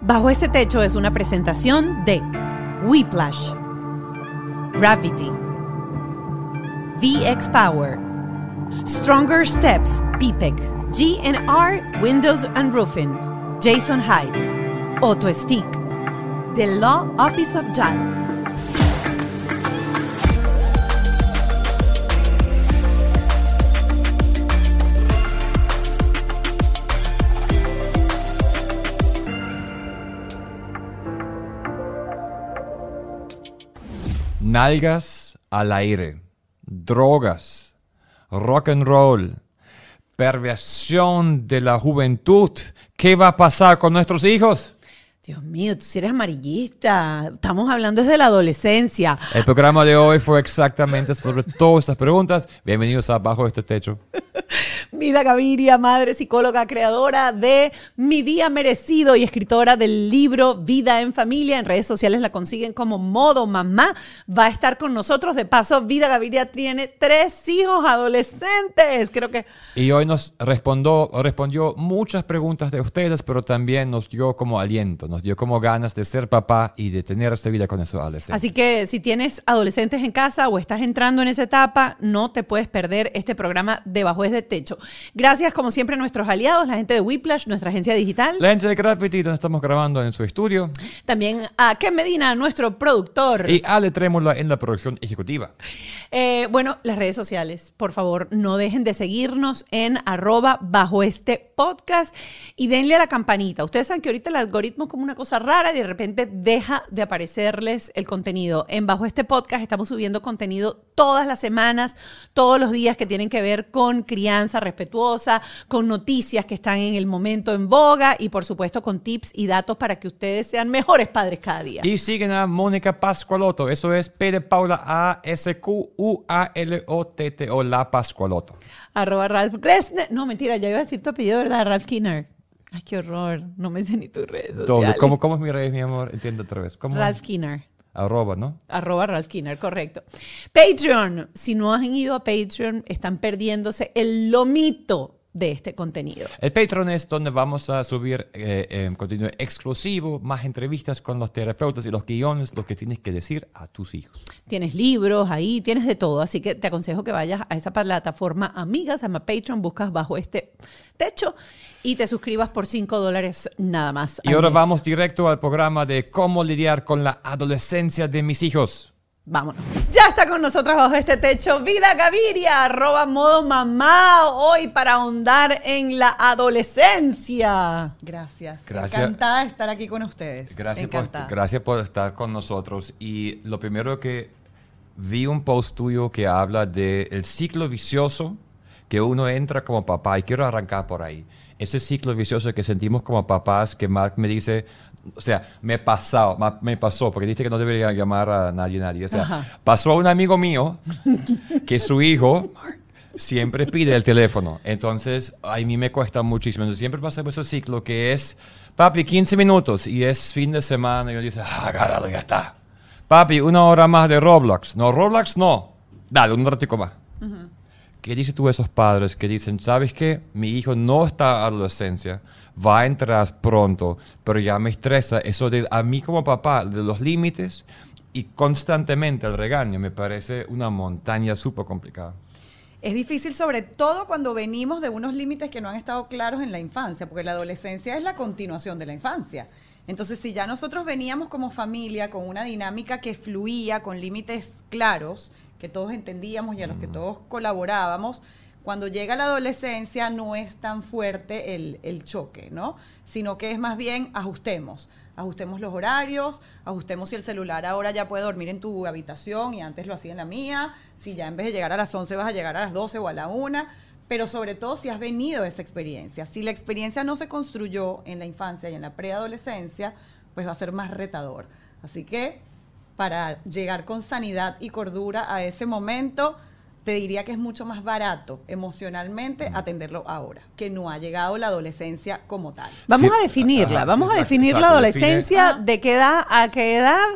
Bajo este techo es una presentación de Whiplash, Gravity, VX Power, Stronger Steps, PPEC, GNR Windows and Roofing, Jason Hyde, Auto Stick, The Law Office of JAL. Nalgas al aire, drogas, rock and roll, perversión de la juventud. ¿Qué va a pasar con nuestros hijos? Dios mío, tú si eres amarillista. Estamos hablando desde la adolescencia. El programa de hoy fue exactamente sobre todas estas preguntas. Bienvenidos a Bajo este Techo. Vida Gaviria, madre psicóloga, creadora de Mi Día Merecido y escritora del libro Vida en Familia. En redes sociales la consiguen como Modo Mamá. Va a estar con nosotros. De paso, Vida Gaviria tiene tres hijos adolescentes. Creo que. Y hoy nos respondió, respondió muchas preguntas de ustedes, pero también nos dio como aliento, nos dio como ganas de ser papá y de tener esta vida con esos adolescentes. Así que si tienes adolescentes en casa o estás entrando en esa etapa, no te puedes perder este programa Debajo es de Techo. Gracias, como siempre, a nuestros aliados, la gente de Whiplash, nuestra agencia digital. La gente de Gravity, donde estamos grabando en su estudio. También a Ken Medina, nuestro productor. Y Ale Trémola en la producción ejecutiva. Eh, bueno, las redes sociales, por favor, no dejen de seguirnos en arroba bajo este podcast y denle a la campanita. Ustedes saben que ahorita el algoritmo es como una cosa rara y de repente deja de aparecerles el contenido. En bajo este podcast estamos subiendo contenido todas las semanas, todos los días que tienen que ver con crianza respetuosa, con noticias que están en el momento en boga y por supuesto con tips y datos para que ustedes sean mejores padres cada día. Y siguen a Mónica Pascualoto. Eso es P de Paula A S Q U A L O T T O La Pascualoto. Arroba Ralph Gressner. No, mentira, ya iba a decir tu apellido, ¿verdad? Ralph Kinner. Ay, qué horror. No me sé ni tus redes sociales. ¿Cómo, ¿Cómo es mi red, mi amor? Entiendo otra vez. ¿Cómo? Ralph Kinner. Arroba, ¿no? Arroba Ralph Kinner, correcto. Patreon. Si no han ido a Patreon, están perdiéndose el lomito de este contenido. El Patreon es donde vamos a subir eh, eh, contenido exclusivo, más entrevistas con los terapeutas y los guiones, lo que tienes que decir a tus hijos. Tienes libros ahí, tienes de todo. Así que te aconsejo que vayas a esa plataforma amiga, se llama Patreon, buscas bajo este techo y te suscribas por 5 dólares nada más. Y ahora mes. vamos directo al programa de cómo lidiar con la adolescencia de mis hijos. Vámonos. Ya está con nosotros bajo este techo Vida Gaviria, arroba modo mamá, hoy para ahondar en la adolescencia. Gracias. Gracias. Encantada de estar aquí con ustedes. Gracias por, gracias por estar con nosotros. Y lo primero que vi un post tuyo que habla del ciclo vicioso que uno entra como papá. Y quiero arrancar por ahí. Ese ciclo vicioso que sentimos como papás, que Mark me dice, o sea, me pasó, me pasó, porque dice que no debería llamar a nadie, nadie. O sea, Ajá. pasó a un amigo mío que su hijo siempre pide el teléfono. Entonces, a mí me cuesta muchísimo. Entonces, siempre pasamos ese ciclo que es, papi, 15 minutos y es fin de semana y uno dice, ah, agárralo, ya está. Papi, una hora más de Roblox. No, Roblox no. Dale, un ratico más. ¿Qué dices tú a esos padres que dicen, sabes qué? Mi hijo no está en adolescencia, va a entrar pronto, pero ya me estresa eso de a mí como papá, de los límites y constantemente el regaño, me parece una montaña súper complicada. Es difícil sobre todo cuando venimos de unos límites que no han estado claros en la infancia, porque la adolescencia es la continuación de la infancia. Entonces, si ya nosotros veníamos como familia con una dinámica que fluía, con límites claros, que todos entendíamos y a los que todos colaborábamos, cuando llega la adolescencia no es tan fuerte el, choque, ¿no? Sino que es más bien ajustemos. Ajustemos los horarios, ajustemos si el celular ahora ya puede dormir en tu habitación y antes lo hacía en la mía, si ya en vez de llegar a las 11 vas a llegar a las 12 o a la 1, pero sobre todo si has venido esa experiencia. Si la experiencia no se construyó en la infancia y en la preadolescencia, pues va a ser más retador. Así que para llegar con sanidad y cordura a ese momento, te diría que es mucho más barato emocionalmente atenderlo ahora, que no ha llegado la adolescencia como tal. Vamos Sí, a definirla, ajá, vamos a exacto, definir la adolescencia, define- de qué edad a qué edad,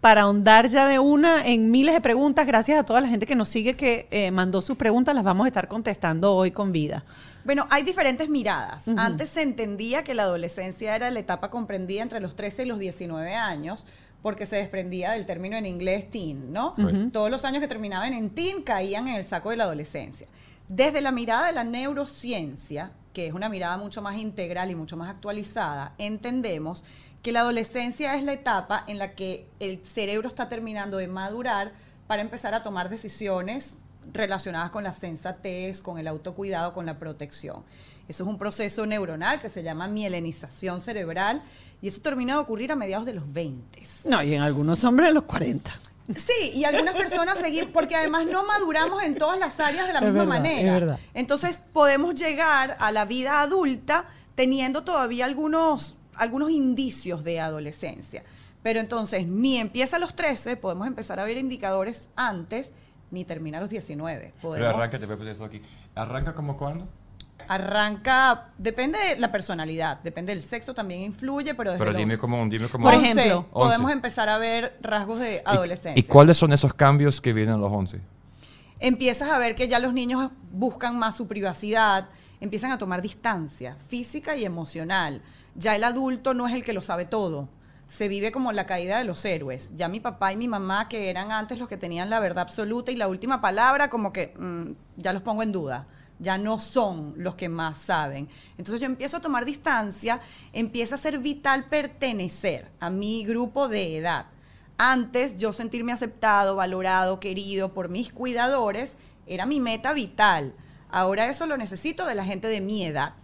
para ahondar ya de una en miles de preguntas. Gracias a toda la gente que nos sigue, que eh, mandó sus preguntas, las vamos a estar contestando hoy con vida. Bueno, hay diferentes miradas. Antes se entendía que la adolescencia era la etapa comprendida entre los 13 y los 19 años porque se desprendía del término en inglés teen, ¿no? Todos los años que terminaban en teen caían en el saco de la adolescencia. Desde la mirada de la neurociencia, que es una mirada mucho más integral y mucho más actualizada, entendemos que la adolescencia es la etapa en la que el cerebro está terminando de madurar para empezar a tomar decisiones relacionadas con la sensatez, con el autocuidado, con la protección. Eso es un proceso neuronal que se llama mielinización cerebral y eso termina de ocurrir a mediados de los 20. No, y en algunos hombres de los 40. Sí, y algunas personas seguir, porque además no maduramos en todas las áreas de la misma manera. Entonces podemos llegar a la vida adulta teniendo todavía algunos, algunos indicios de adolescencia. Pero entonces ni empieza a los 13, podemos empezar a ver indicadores antes, ni termina a los 19. Pero arranca, te voy a poner esto aquí. ¿Arranca como cuándo? Arranca, depende de la personalidad, depende del sexo, también influye, pero desde Pero dime como, dime como... Por ejemplo, podemos empezar a ver rasgos de adolescencia. ¿Y, cuáles son esos cambios que vienen a los 11? Empiezas a ver que ya los niños buscan más su privacidad, empiezan a tomar distancia física y emocional. Ya el adulto no es el que lo sabe todo. Se vive como la caída de los héroes. Ya mi papá y mi mamá, que eran antes los que tenían la verdad absoluta y la última palabra, como que mm, ya los pongo en duda ya no son los que más saben. Entonces yo empiezo a tomar distancia, empieza a ser vital pertenecer a mi grupo de edad. Antes yo sentirme aceptado, valorado, querido por mis cuidadores era mi meta vital. Ahora eso lo necesito de la gente de mi edad.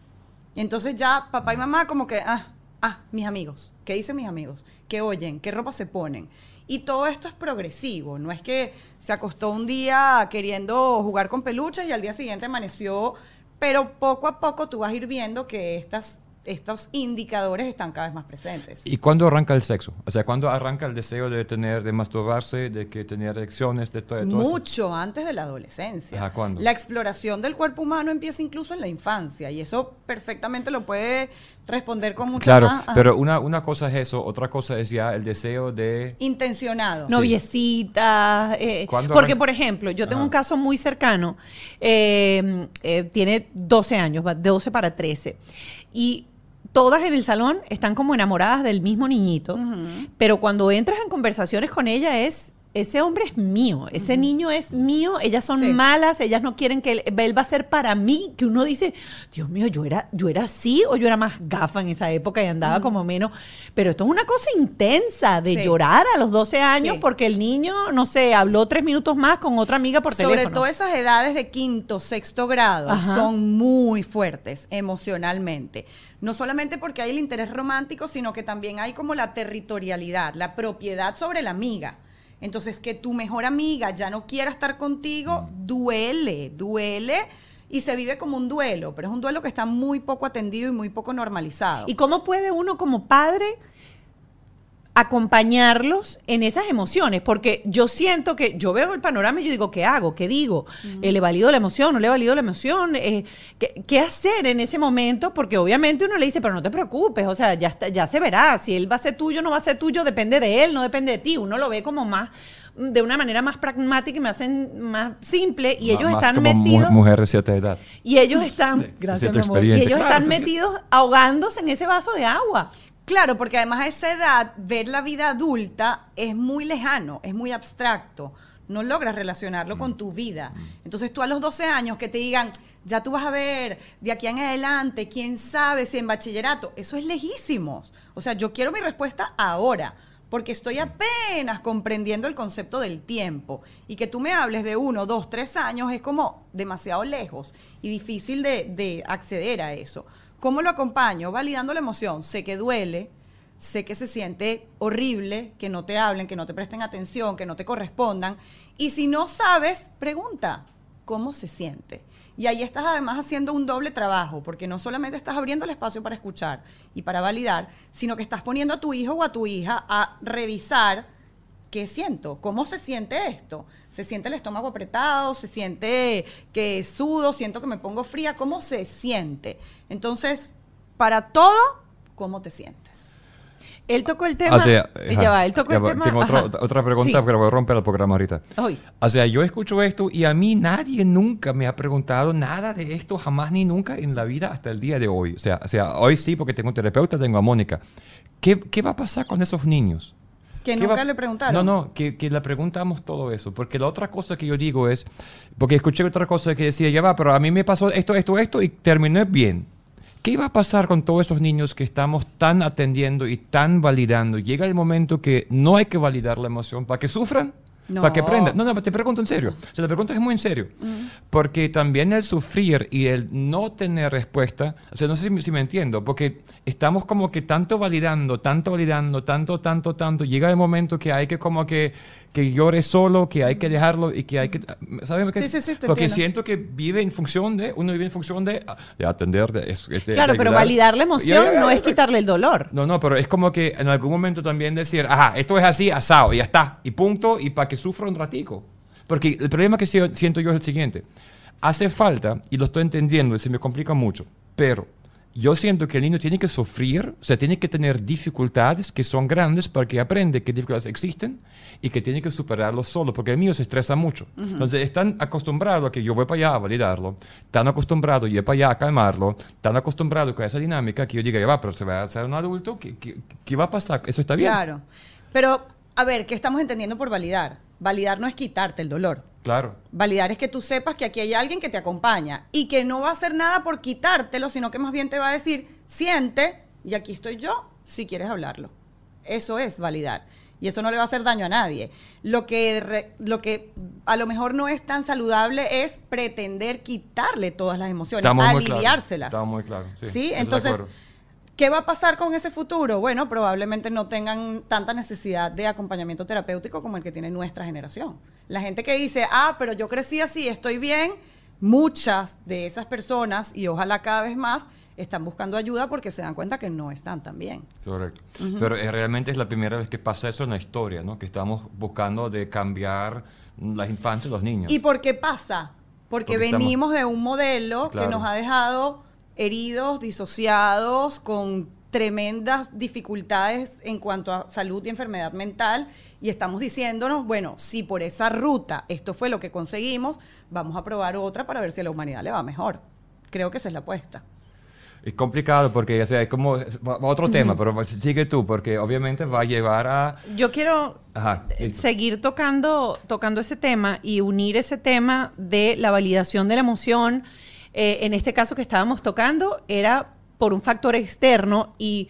Entonces ya papá y mamá como que, ah, ah, mis amigos, ¿qué dicen mis amigos? ¿Qué oyen? ¿Qué ropa se ponen? Y todo esto es progresivo, no es que se acostó un día queriendo jugar con peluches y al día siguiente amaneció, pero poco a poco tú vas a ir viendo que estas estos indicadores están cada vez más presentes. ¿Y cuándo arranca el sexo? O sea, ¿cuándo arranca el deseo de tener, de masturbarse, de que tener erecciones, de todo, Mucho antes de la adolescencia. ¿cuándo? La exploración del cuerpo humano empieza incluso en la infancia y eso perfectamente lo puede responder con mucha Claro, pero una, una cosa es eso, otra cosa es ya el deseo de... Intencionado. Noviecita. Eh, porque, por ejemplo, yo tengo un caso muy cercano, eh, eh, tiene 12 años, de 12 para 13, y todas en el salón están como enamoradas del mismo niñito, pero cuando entras en conversaciones con ella es ese hombre es mío, ese niño es mío, ellas son malas, ellas no quieren que él, va a ser para mí, que uno dice, Dios mío, yo era, yo era así o yo era más gafa en esa época y andaba como menos, pero esto es una cosa intensa de llorar a los 12 años porque el niño, no sé, habló tres minutos más con otra amiga por teléfono. Sobre todo esas edades de quinto, sexto grado son muy fuertes emocionalmente. No solamente porque hay el interés romántico, sino que también hay como la territorialidad, la propiedad sobre la amiga. Entonces, que tu mejor amiga ya no quiera estar contigo, mm. duele, duele y se vive como un duelo, pero es un duelo que está muy poco atendido y muy poco normalizado. ¿Y cómo puede uno como padre acompañarlos en esas emociones, porque yo siento que yo veo el panorama y yo digo, ¿qué hago? ¿Qué digo? ¿Le he valido la emoción? ¿No le he valido la emoción? Eh, ¿qué, hacer en ese momento? Porque obviamente uno le dice, pero no te preocupes, o sea, ya, está, ya se verá, si él va a ser tuyo, no va a ser tuyo, depende de él, no depende de ti, uno lo ve como más de una manera más pragmática y me hacen más simple y ellos están metidos mujeres de cierta edad y ellos están gracias mi amor, y ellos están metidos ahogándose en ese vaso de agua Claro, porque además a esa edad ver la vida adulta es muy lejano, es muy abstracto. No logras relacionarlo con tu vida. Entonces tú a los 12 años que te digan, ya tú vas a ver de aquí en adelante, quién sabe si en bachillerato, eso es lejísimo. O sea, yo quiero mi respuesta ahora porque estoy apenas comprendiendo el concepto del tiempo. Y que tú me hables de uno, dos, tres años es como demasiado lejos y difícil de, de acceder a eso. ¿Cómo lo acompaño? Validando la emoción. Sé que duele, sé que se siente horrible, que no te hablen, que no te presten atención, que no te correspondan. Y si no sabes, pregunta, ¿cómo se siente? Y ahí estás además haciendo un doble trabajo, porque no solamente estás abriendo el espacio para escuchar y para validar, sino que estás poniendo a tu hijo o a tu hija a revisar ¿qué siento? ¿Cómo se siente esto? ¿Se siente el estómago apretado? ¿Se siente que sudo? ¿Siento que me pongo fría? ¿Cómo se siente? Entonces, para todo, ¿cómo te sientes? Él tocó el tema. O sea, y ajá, ya va, él tocó ya el va, tema. Tengo otro- otra pregunta, Sí. pero voy a romper el programa ahorita. Ay. O sea, yo escucho esto y a mí nadie nunca me ha preguntado nada de esto, jamás ni nunca en la vida hasta el día de hoy. O sea, o sea hoy sí, porque tengo un terapeuta, tengo a Mónica. ¿Qué, qué va a pasar con esos niños? Que ¿Qué nunca va- le preguntaron. No, no, que, que le preguntamos todo eso. Porque la otra cosa que yo digo es, porque escuché otra cosa que decía, ya va, pero a mí me pasó esto, esto, esto y terminé bien. ¿Qué va a pasar con todos esos niños que estamos tan atendiendo y tan validando? Llega el momento que no hay que validar la emoción para que sufran, No. para que aprendan. No, no, te pregunto en serio. O sea, la pregunta es muy en serio. Porque también el sufrir y el no tener respuesta, o sea, no sé si me entiendo, porque estamos como que tanto validando, tanto validando, tanto, tanto, tanto, llega el momento que hay que como que, que llore solo, que hay que dejarlo y que hay que... ¿Sabes? Sí, sí, sí, te Porque entiendo. siento que vive en función de, uno vive en función de, de atender, de, de- Claro, de pero validar la emoción ya, no es ya. quitarle el dolor. No, no, pero es como que en algún momento también decir, ajá, esto es así, asado, y ya está, y punto, y para que sufra un ratico. Porque el problema que si- siento yo es el siguiente. Hace falta, y lo estoy entendiendo, y se me complica mucho, pero yo siento que el niño tiene que sufrir, o sea, tiene que tener dificultades que son grandes para que aprende que dificultades existen y que tiene que superarlo solo, porque el mío se estresa mucho. Entonces, están acostumbrados a que yo voy para allá a validarlo, tan acostumbrado yo voy para allá a calmarlo, tan acostumbrado con esa dinámica que yo diga, ya va, pero se va a hacer un adulto, ¿qué, qué, qué va a pasar? Eso está bien. Claro. Pero, a ver, ¿qué estamos entendiendo por validar? Validar no es quitarte el dolor. Claro. Validar es que tú sepas que aquí hay alguien que te acompaña y que no va a hacer nada por quitártelo, sino que más bien te va a decir, siente, y aquí estoy yo, si quieres hablarlo. Eso es validar. Y eso no le va a hacer daño a nadie. Lo que, re- lo que a lo mejor no es tan saludable es pretender quitarle todas las emociones, Estamos muy aliviárselas. Estamos muy claros. Sí, Sí, entonces, acuerdo. ¿Qué va a pasar con ese futuro? Bueno, probablemente no tengan tanta necesidad de acompañamiento terapéutico como el que tiene nuestra generación. La gente que dice, ah, pero yo crecí así, estoy bien, muchas de esas personas, y ojalá cada vez más, están buscando ayuda porque se dan cuenta que no están tan bien. Correcto. Pero eh, realmente es la primera vez que pasa eso en la historia, ¿no? Que estamos buscando de cambiar las infancias de los niños. ¿Y por qué pasa? Porque, Porque estamos- venimos de un modelo Claro. que nos ha dejado heridos, disociados, con tremendas dificultades en cuanto a salud y enfermedad mental y estamos diciéndonos, bueno, si por esa ruta esto fue lo que conseguimos, vamos a probar otra para ver si a la humanidad le va mejor. Creo que esa es la apuesta. Es complicado porque, o sea, es como es- va- va otro tema, pero sigue tú, porque obviamente va a llevar a... Yo quiero Ajá. eh, seguir tocando, tocando ese tema y unir ese tema de la validación de la emoción. Eh, en este caso que estábamos tocando era por un factor externo y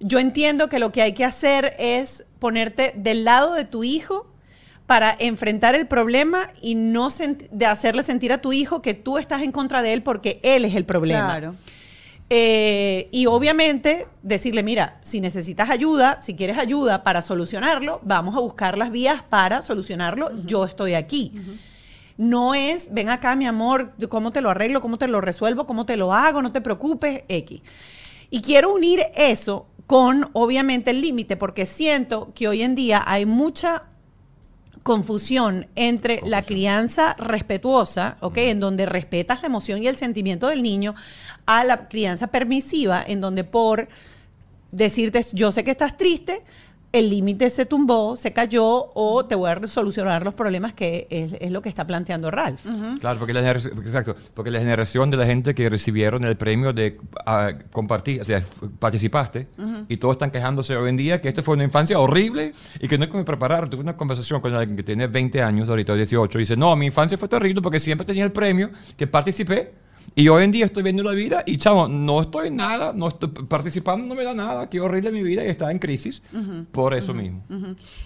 yo entiendo que lo que hay que hacer es ponerte del lado de tu hijo para enfrentar el problema y no de hacerle sentir a tu hijo que tú estás en contra de él porque él es el problema. Claro. Eh, y obviamente decirle, mira, si necesitas ayuda, si quieres ayuda para solucionarlo, vamos a buscar las vías para solucionarlo. Yo estoy aquí. No es, ven acá, mi amor, cómo te lo arreglo, cómo te lo resuelvo, cómo te lo hago, no te preocupes, X. Y quiero unir eso con, obviamente, el límite, porque siento que hoy en día hay mucha confusión entre la crianza respetuosa, ¿ok? En donde respetas la emoción y el sentimiento del niño, a la crianza permisiva, en donde por decirte, yo sé que estás triste, el límite se tumbó, se cayó, o te voy a solucionar los problemas, que es, es lo que está planteando Ralph. Claro, porque la, generación, exacto, porque la generación de la gente que recibieron el premio de ah, compartir, o sea, participaste, y todos están quejándose hoy en día que esta fue una infancia horrible y que no es que me prepararon. Tuve una conversación con alguien que tiene 20 años, ahorita 18, y dice, no, mi infancia fue terrible porque siempre tenía el premio, que participé, y hoy en día estoy viendo la vida y, chavo, no estoy en nada, no estoy participando, no me da nada, qué horrible mi vida y está en crisis por eso mismo.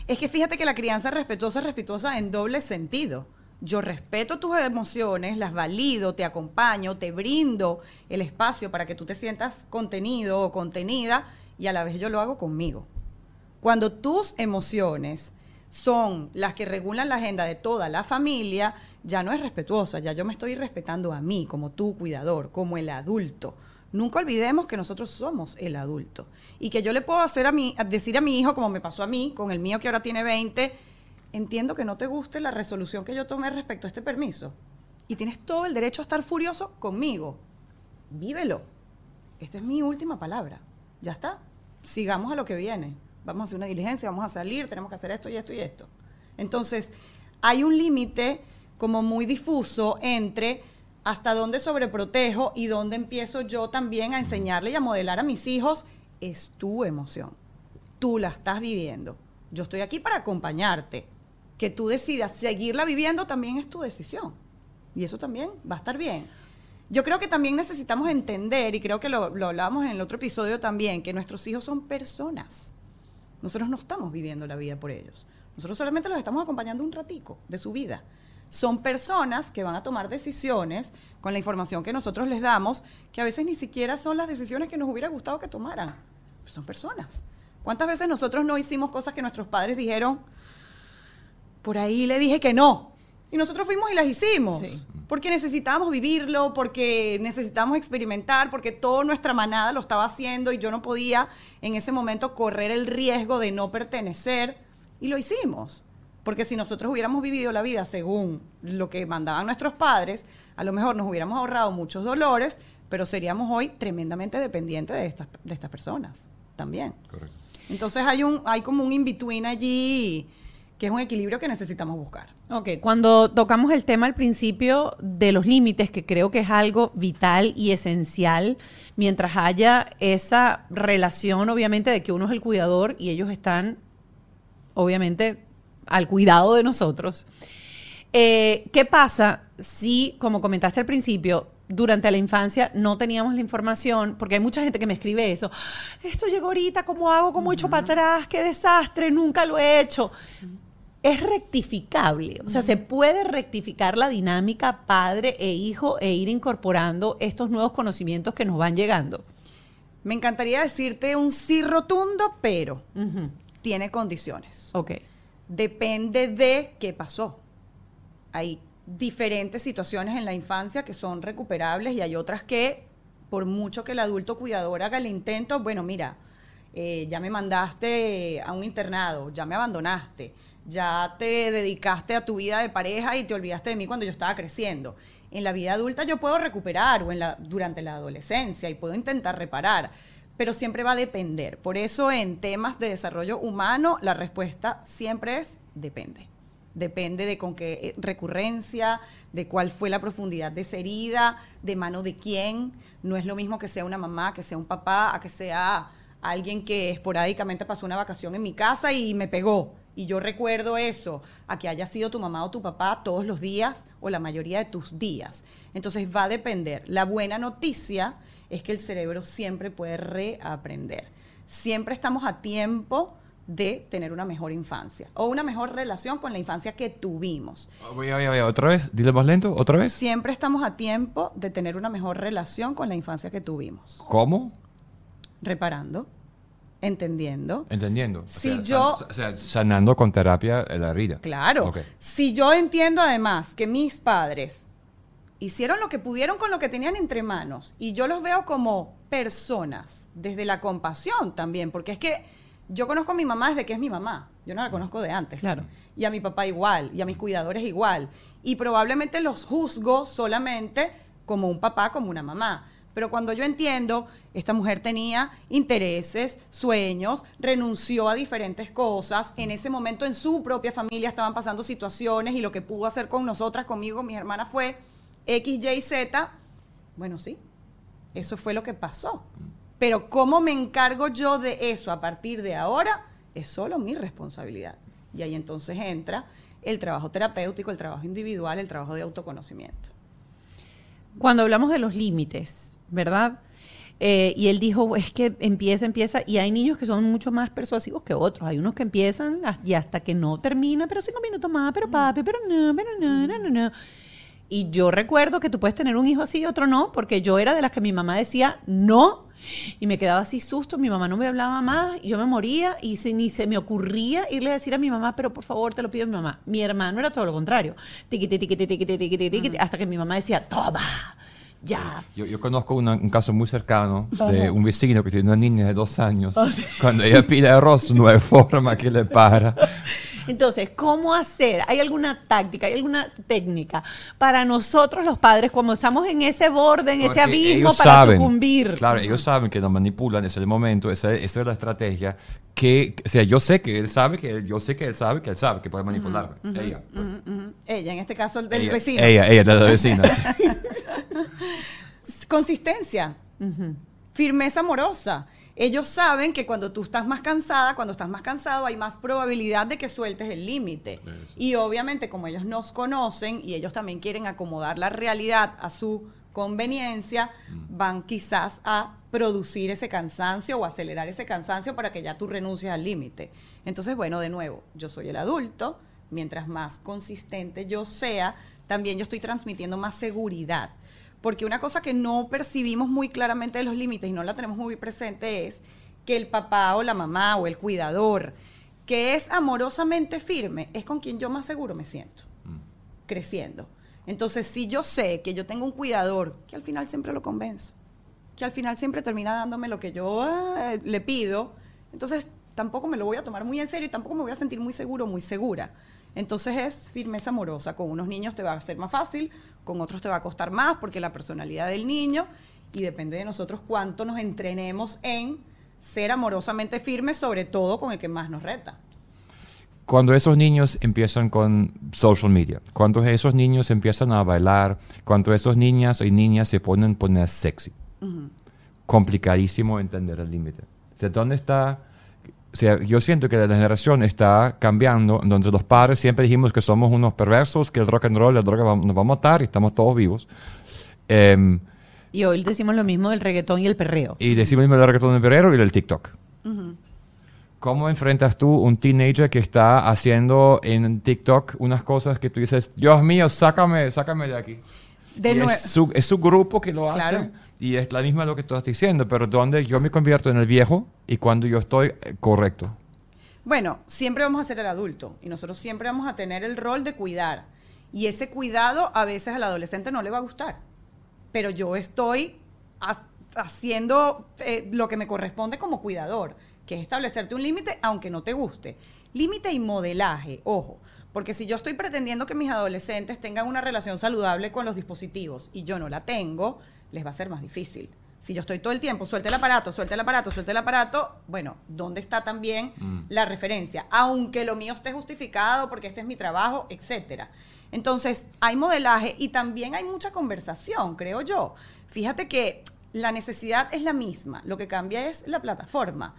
Es que fíjate que la crianza respetuosa es respetuosa en doble sentido. Yo respeto tus emociones, las valido, te acompaño, te brindo el espacio para que tú te sientas contenido o contenida y a la vez yo lo hago conmigo. Cuando tus emociones son las que regulan la agenda de toda la familia, ya no es respetuosa, ya yo me estoy respetando a mí como tu cuidador, como el adulto. Nunca olvidemos que nosotros somos el adulto y que yo le puedo hacer a mí, decir a mi hijo, como me pasó a mí, con el mío que ahora tiene 20, entiendo que no te guste la resolución que yo tomé respecto a este permiso y tienes todo el derecho a estar furioso conmigo. Vívelo. Esta es mi última palabra. Ya está. Sigamos a lo que viene. Vamos a hacer una diligencia, vamos a salir, tenemos que hacer esto y esto y esto. Entonces, hay un límite como muy difuso entre hasta dónde sobreprotejo y dónde empiezo yo también a enseñarle y a modelar a mis hijos, es tu emoción. Tú la estás viviendo. Yo estoy aquí para acompañarte. Que tú decidas seguirla viviendo también es tu decisión. Y eso también va a estar bien. Yo creo que también necesitamos entender, y creo que lo, lo hablábamos en el otro episodio también, que nuestros hijos son personas. Nosotros no estamos viviendo la vida por ellos. Nosotros solamente los estamos acompañando un ratico de su vida. Son personas que van a tomar decisiones con la información que nosotros les damos, que a veces ni siquiera son las decisiones que nos hubiera gustado que tomaran. Son personas. ¿Cuántas veces nosotros no hicimos cosas que nuestros padres dijeron, por ahí le dije que no? Y nosotros fuimos y las hicimos. Sí. Porque necesitábamos vivirlo, porque necesitábamos experimentar, porque toda nuestra manada lo estaba haciendo y yo no podía en ese momento correr el riesgo de no pertenecer. Y lo hicimos. Porque si nosotros hubiéramos vivido la vida según lo que mandaban nuestros padres, a lo mejor nos hubiéramos ahorrado muchos dolores, pero seríamos hoy tremendamente dependientes de estas, de estas personas también. Correcto. Entonces hay, un, hay como un in-between allí que es un equilibrio que necesitamos buscar. Ok, cuando tocamos el tema al principio de los límites, que creo que es algo vital y esencial, mientras haya esa relación, obviamente, de que uno es el cuidador y ellos están, obviamente, al cuidado de nosotros. Eh, ¿Qué pasa si, como comentaste al principio, durante la infancia no teníamos la información? Porque hay mucha gente que me escribe eso. Esto llegó ahorita, ¿cómo hago? ¿Cómo echo para atrás? ¡Qué desastre! Nunca lo he hecho. Es rectificable, o sea, se puede rectificar la dinámica padre e hijo e ir incorporando estos nuevos conocimientos que nos van llegando. Me encantaría decirte un sí rotundo, pero tiene condiciones. Ok. Depende de qué pasó. Hay diferentes situaciones en la infancia que son recuperables y hay otras que, por mucho que el adulto cuidador haga el intento, bueno, mira, eh, ya me mandaste a un internado, ya me abandonaste, ya te dedicaste a tu vida de pareja y te olvidaste de mí cuando yo estaba creciendo. En la vida adulta yo puedo recuperar o en la, durante la adolescencia y puedo intentar reparar, pero siempre va a depender. Por eso en temas de desarrollo humano la respuesta siempre es depende. Depende de con qué eh, recurrencia, de cuál fue la profundidad de esa herida, de mano de quién. No es lo mismo que sea una mamá, que sea un papá, a que sea alguien que esporádicamente pasó una vacación en mi casa y me pegó. Y yo recuerdo eso, a que haya sido tu mamá o tu papá todos los días o la mayoría de tus días. Entonces va a depender. La buena noticia es que el cerebro siempre puede reaprender. Siempre estamos a tiempo de tener una mejor infancia o una mejor relación con la infancia que tuvimos. Voy, voy, voy, otra vez, dile más lento, otra vez. Siempre estamos a tiempo de tener una mejor relación con la infancia que tuvimos. ¿Cómo? Reparando, entendiendo. Entendiendo. O Si sea, yo- san- o sea, sanando con terapia la herida. Claro. Si yo entiendo además que mis padres hicieron lo que pudieron con lo que tenían entre manos y yo los veo como personas, desde la compasión también, porque es que yo conozco a mi mamá desde que es mi mamá, yo no la conozco de antes. Claro. Y a mi papá igual, y a mis cuidadores igual. Y probablemente los juzgo solamente como un papá, como una mamá. Pero cuando yo entiendo, esta mujer tenía intereses, sueños, renunció a diferentes cosas, en ese momento en su propia familia estaban pasando situaciones y lo que pudo hacer con nosotras, conmigo, mis hermanas fue X, Y, Z. Bueno, sí, eso fue lo que pasó. Pero cómo me encargo yo de eso a partir de ahora es solo mi responsabilidad. Y ahí entonces entra el trabajo terapéutico, el trabajo individual, el trabajo de autoconocimiento. Cuando hablamos de los límites, ¿verdad? Eh, y él dijo, es que empieza, empieza, y hay niños que son mucho más persuasivos que otros. Hay unos que empiezan y hasta que no termina, pero cinco minutos más, pero papi, pero no, pero no, no, no, no. Y yo recuerdo que tú puedes tener un hijo así y otro no, porque yo era de las que mi mamá decía no, y me quedaba así susto, mi mamá no me hablaba más, y yo me moría, y se- ni se me ocurría irle a decir a mi mamá, pero por favor, te lo pido a mi mamá. Mi hermano era todo lo contrario, tiquiti, tiquiti, tiquiti, tiquiti, tiquiti, hasta que mi mamá decía, toma, ya. Yo, yo conozco una- un caso muy cercano de un vecino que tiene una niña de dos años. Cuando ella pide arroz, no hay forma que le para. Entonces, ¿cómo hacer? ¿Hay alguna táctica, hay alguna técnica para nosotros los padres cuando estamos en ese borde, en ese Porque abismo para saben, sucumbir? Claro, ellos saben que nos manipulan, ese es el momento, esa, esa es la estrategia. Que, o sea, yo sé que él sabe, que él- yo sé que él sabe, que él sabe que puede manipularme. Ella. pues. Ella, en este caso, el del ella, vecino. Ella, ella, de la vecina. Consistencia. Firmeza amorosa. Ellos saben que cuando tú estás más cansada, cuando estás más cansado, hay más probabilidad de que sueltes el límite. Y obviamente, como ellos nos conocen y ellos también quieren acomodar la realidad a su conveniencia, van quizás a producir ese cansancio o acelerar ese cansancio para que ya tú renuncies al límite. Entonces, bueno, de nuevo, yo soy el adulto, mientras más consistente yo sea, también yo estoy transmitiendo más seguridad. Porque una cosa que no percibimos muy claramente de los límites y no la tenemos muy presente es que el papá o la mamá o el cuidador que es amorosamente firme es con quien yo más seguro me siento creciendo. Entonces, si yo sé que yo tengo un cuidador que al final siempre lo convenzo, que al final siempre termina dándome lo que yo ah, le pido, entonces tampoco me lo voy a tomar muy en serio y tampoco me voy a sentir muy seguro, muy segura. Entonces es firmeza amorosa. Con unos niños te va a ser más fácil, con otros te va a costar más porque la personalidad del niño y depende de nosotros cuánto nos entrenemos en ser amorosamente firmes, sobre todo con el que más nos reta. Cuando esos niños empiezan con social media, cuando esos niños empiezan a bailar, cuando esos niñas y niñas se ponen poner sexy, complicadísimo entender el límite. O sea, ¿dónde está? O sea, yo siento que la generación está cambiando, donde los padres siempre dijimos que somos unos perversos, que el rock and roll, la droga nos va a matar y estamos todos vivos. Em, Y hoy decimos lo mismo del reggaetón y el perreo. y decimos el reggaetón del perrero y del TikTok. ¿Cómo enfrentas tú un teenager que está haciendo en TikTok unas cosas que tú dices, Dios mío, sácame, sácame de aquí? De Y es, su, es su grupo que lo hace Claro. Y es la misma lo que tú estás diciendo, pero donde yo me convierto en el viejo y cuando yo estoy eh, correcto. Bueno, siempre vamos a ser el adulto y nosotros siempre vamos a tener el rol de cuidar. Y ese cuidado a veces al adolescente no le va a gustar. Pero yo estoy ha- haciendo eh, lo que me corresponde como cuidador, que es establecerte un límite aunque no te guste. Límite y modelaje, ojo. Porque si yo estoy pretendiendo que mis adolescentes tengan una relación saludable con los dispositivos y yo no la tengo, les va a ser más difícil. Si yo estoy todo el tiempo, suelta el aparato, suelta el aparato, suelta el aparato, bueno, ¿dónde está también la referencia? Aunque lo mío esté justificado porque este es mi trabajo, etcétera. Entonces, hay modelaje y también hay mucha conversación, creo yo. Fíjate que la necesidad es la misma, lo que cambia es la plataforma.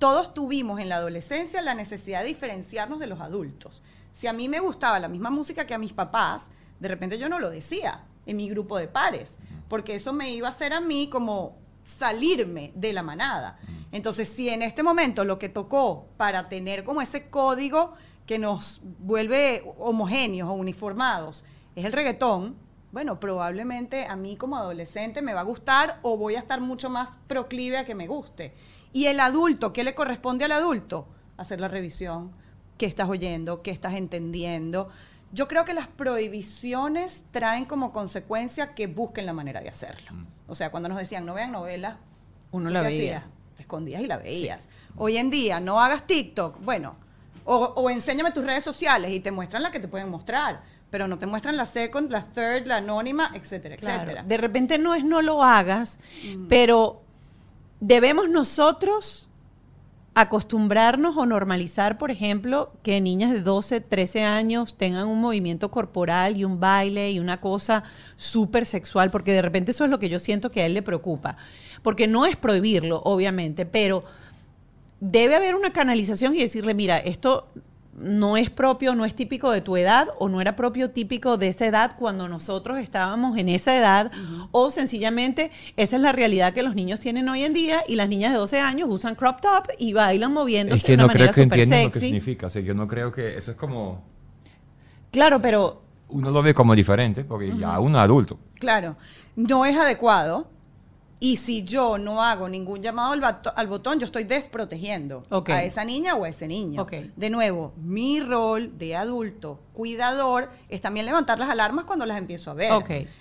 Todos tuvimos en la adolescencia la necesidad de diferenciarnos de los adultos. Si a mí me gustaba la misma música que a mis papás, de repente yo no lo decía en mi grupo de pares, porque eso me iba a hacer a mí como salirme de la manada. Entonces, si en este momento lo que tocó para tener como ese código que nos vuelve homogéneos o uniformados es el reggaetón, bueno, probablemente a mí como adolescente me va a gustar o voy a estar mucho más proclive a que me guste. Y el adulto, ¿qué le corresponde al adulto? Hacer la revisión, qué estás oyendo, qué estás entendiendo. Yo creo que las prohibiciones traen como consecuencia que busquen la manera de hacerlo. O sea, cuando nos decían no vean novelas, Uno ¿tú la veía. hacías? Te escondías y la veías. Hoy en día, no hagas TikTok. Bueno, o, o enséñame tus redes sociales y te muestran la que te pueden mostrar, pero no te muestran la second, la third, la anónima, etcétera, Claro, etcétera. De repente no es no lo hagas, Mm. pero debemos nosotros acostumbrarnos o normalizar, por ejemplo, que niñas de 12, 13 años tengan un movimiento corporal y un baile y una cosa súper sexual, porque de repente eso es lo que yo siento que a él le preocupa. Porque no es prohibirlo, obviamente, pero debe haber una canalización y decirle, mira, esto no es propio, no es típico de tu edad o no era propio típico de esa edad cuando nosotros estábamos en esa edad o sencillamente esa es la realidad que los niños tienen hoy en día y las niñas de 12 años usan crop top y bailan moviéndose Es que de una no creo manera que súper entiendan lo que significa. O sea, yo no creo que eso es como... Claro, pero Uno lo ve como diferente porque ya uno es adulto. Claro, no es adecuado. Y si yo no hago ningún llamado al, bato- al botón, yo estoy desprotegiendo a esa niña o a ese niño. De nuevo, mi rol de adulto, cuidador, es también levantar las alarmas cuando las empiezo a ver.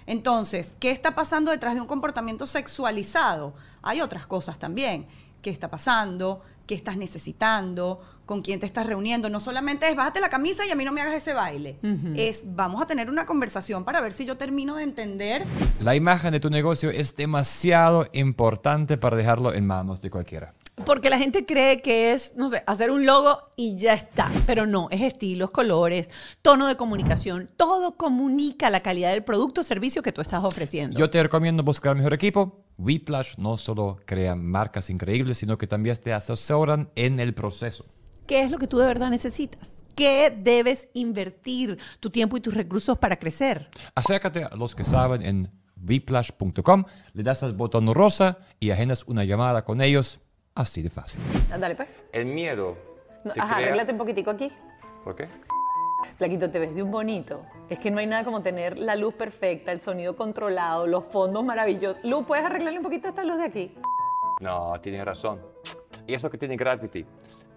Entonces, ¿qué está pasando detrás de un comportamiento sexualizado? Hay otras cosas también. ¿Qué está pasando? Qué estás necesitando, con quién te estás reuniendo. No solamente es bájate la camisa y a mí no me hagas ese baile. Es vamos a tener una conversación para ver si yo termino de entender. La imagen de tu negocio es demasiado importante para dejarlo en manos de cualquiera. Porque la gente cree que es, no sé, hacer un logo y ya está. Pero no, es estilos, colores, tono de comunicación. Todo comunica la calidad del producto o servicio que tú estás ofreciendo. Yo te recomiendo buscar el mejor equipo. Whiplash no solo crea marcas increíbles, sino que también te asesoran en el proceso. ¿Qué es lo que tú de verdad necesitas? ¿Qué debes invertir tu tiempo y tus recursos para crecer? Acércate a los que saben en whiplash.com, le das al botón rosa y agendas una llamada con ellos. Así de fácil. Dale, pues. El miedo. No, se ajá, crea- arréglate un poquitico aquí. ¿Por qué? Flaquito, te ves de un bonito. Es que no hay nada como tener la luz perfecta, el sonido controlado, los fondos maravillosos. Luz, ¿puedes arreglarle un poquito esta luz de aquí? No, tienes razón. Y eso que tiene Gravity.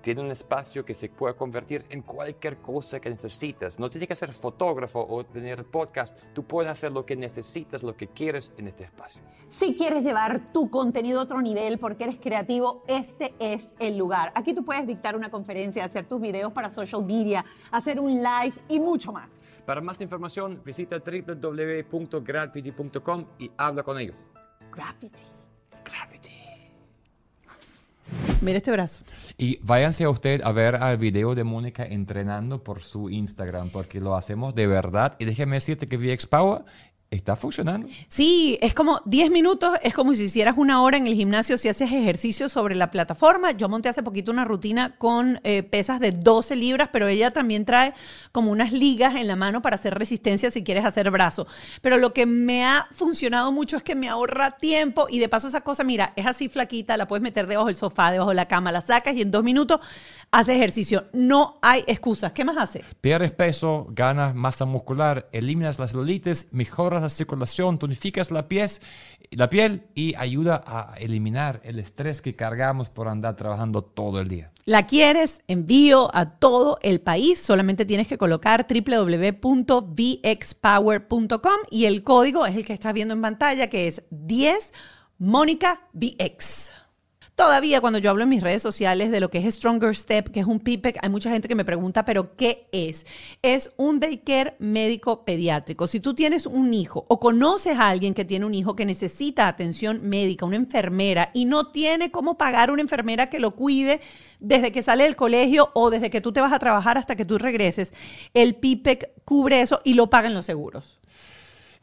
Tiene un espacio que se puede convertir en cualquier cosa que necesitas. No tienes que ser fotógrafo o tener podcast. Tú puedes hacer lo que necesitas, lo que quieres en este espacio. Si quieres llevar tu contenido a otro nivel porque eres creativo, este es el lugar. Aquí tú puedes dictar una conferencia, hacer tus videos para social media, hacer un live y mucho más. Para más información, visita www.gravity.com y habla con ellos. Gravity. Gravity. Mira este brazo. Y váyanse a usted a ver el video de Mónica entrenando por su Instagram, porque lo hacemos de verdad. Y déjeme decirte que VX Power está funcionando. Sí, es como 10 minutos, es como si hicieras una hora en el gimnasio si haces ejercicio sobre la plataforma. Yo monté hace poquito una rutina con eh, pesas de 12 libras, pero ella también trae como unas ligas en la mano para hacer resistencia si quieres hacer brazo. Pero lo que me ha funcionado mucho es que me ahorra tiempo y de paso esa cosa, mira, es así flaquita, la puedes meter debajo del sofá, debajo de la cama, la sacas y en dos minutos haces ejercicio. No hay excusas. ¿Qué más hace? Pierdes peso, ganas masa muscular, eliminas las celulitis, mejoras la circulación, tonificas la piel, la piel y ayuda a eliminar el estrés que cargamos por andar trabajando todo el día. La quieres, envío a todo el país. Solamente tienes que colocar www.vxpower.com y el código es el que estás viendo en pantalla, que es 10 Mónica VX. Todavía cuando yo hablo en mis redes sociales de lo que es Stronger Step, que es un PIPEC, hay mucha gente que me pregunta, pero ¿qué es? Es un daycare médico pediátrico. Si tú tienes un hijo o conoces a alguien que tiene un hijo que necesita atención médica, una enfermera, y no tiene cómo pagar una enfermera que lo cuide desde que sale del colegio o desde que tú te vas a trabajar hasta que tú regreses, el PIPEC cubre eso y lo pagan los seguros.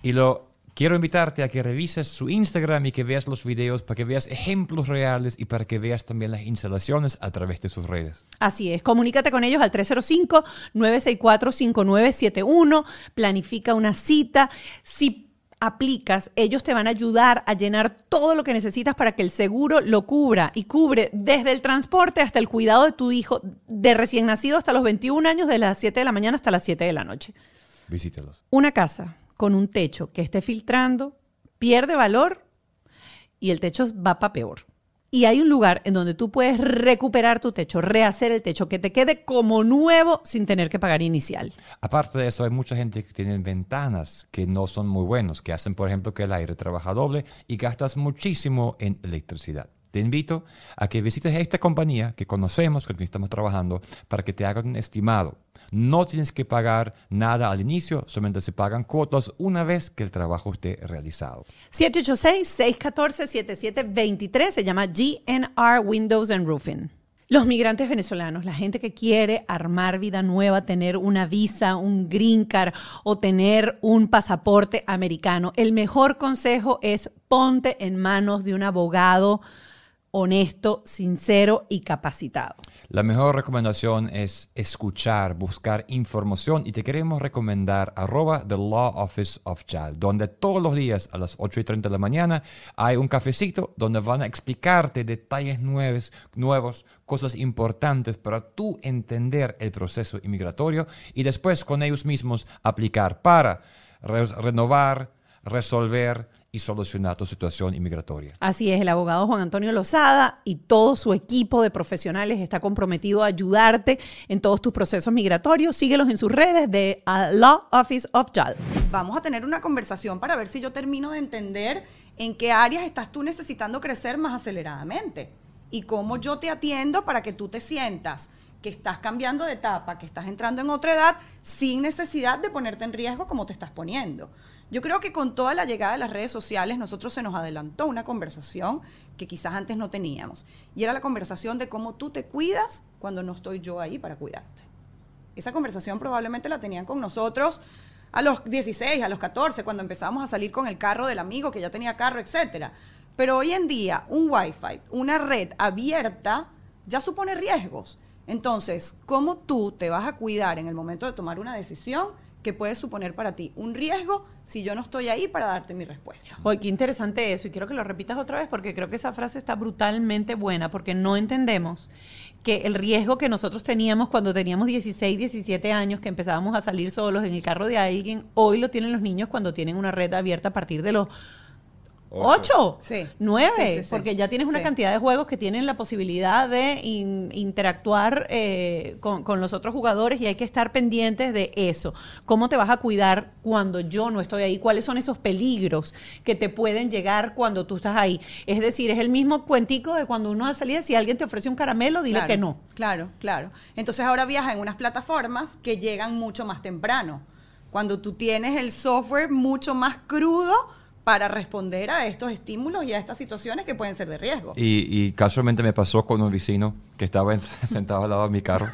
Y lo quiero invitarte a que revises su Instagram y que veas los videos para que veas ejemplos reales y para que veas también las instalaciones a través de sus redes. Así es, comunícate con ellos al 305-964-5971, planifica una cita. Si aplicas, ellos te van a ayudar a llenar todo lo que necesitas para que el seguro lo cubra y cubre desde el transporte hasta el cuidado de tu hijo de recién nacido hasta los 21 años, de las 7 de la mañana hasta las 7 de la noche. Visítelos. Una casa con un techo que esté filtrando pierde valor y el techo va para peor. Y hay un lugar en donde tú puedes recuperar tu techo, rehacer el techo, que te quede como nuevo sin tener que pagar inicial. Aparte de eso, hay mucha gente que tiene ventanas que no son muy buenos, que hacen, por ejemplo, que el aire trabaja doble y gastas muchísimo en electricidad. Te invito a que visites esta compañía que conocemos, con quien estamos trabajando, para que te hagan un estimado. No tienes que pagar nada al inicio, solamente se pagan cuotas una vez que el trabajo esté realizado. 786-614-7723 se llama GNR Windows and Roofing. Los migrantes venezolanos, la gente que quiere armar vida nueva, tener una visa, un green card o tener un pasaporte americano, el mejor consejo es ponte en manos de un abogado honesto, sincero y capacitado. La mejor recomendación es escuchar, buscar información y te queremos recomendar arroba The Law Office of Child, donde todos los días a las 8 y 30 de la mañana hay un cafecito donde van a explicarte detalles nuevos, nuevos cosas importantes para tú entender el proceso inmigratorio y después con ellos mismos aplicar para re- renovar, resolver y solucionar tu situación inmigratoria. Así es, el abogado Juan Antonio Lozada y todo su equipo de profesionales está comprometido a ayudarte en todos tus procesos migratorios. Síguelos en sus redes de uh, Law Office of Child. Vamos a tener una conversación para ver si yo termino de entender en qué áreas estás tú necesitando crecer más aceleradamente. y cómo yo te atiendo para que tú te sientas que estás cambiando de etapa, que estás entrando en otra edad sin necesidad de ponerte en riesgo como te estás poniendo. Yo creo que con toda la llegada de las redes sociales, nosotros se nos adelantó una conversación que quizás antes no teníamos. Y era la conversación de cómo tú te cuidas cuando no estoy yo ahí para cuidarte. Esa conversación probablemente la tenían con nosotros a los 16, a los 14, cuando empezábamos a salir con el carro del amigo que ya tenía carro, etcétera. Pero hoy en día, un Wi-Fi, una red abierta, ya supone riesgos. Entonces, ¿cómo tú te vas a cuidar en el momento de tomar una decisión que puede suponer para ti un riesgo si yo no estoy ahí para darte mi respuesta? Oye, qué interesante eso. Y quiero que lo repitas otra vez porque creo que esa frase está brutalmente buena porque no entendemos que el riesgo que nosotros teníamos cuando teníamos 16, 17 años, que empezábamos a salir solos en el carro de alguien, hoy lo tienen los niños cuando tienen una red abierta a partir de los ¿Ocho? Sí. ¿Nueve? Sí, sí, sí. Porque ya tienes una Sí. cantidad de juegos que tienen la posibilidad de in- interactuar eh, con, con los otros jugadores y hay que estar pendientes de eso. ¿Cómo te vas a cuidar cuando yo no estoy ahí? ¿Cuáles son esos peligros que te pueden llegar cuando tú estás ahí? Es decir, es el mismo cuentico de cuando uno salía, si alguien te ofrece un caramelo, dile Claro, que no. Claro, claro. Entonces ahora viaja en unas plataformas que llegan mucho más temprano. Cuando tú tienes el software mucho más crudo para responder a estos estímulos y a estas situaciones que pueden ser de riesgo. Y, y casualmente me pasó con un vecino que estaba en- sentado al lado de mi carro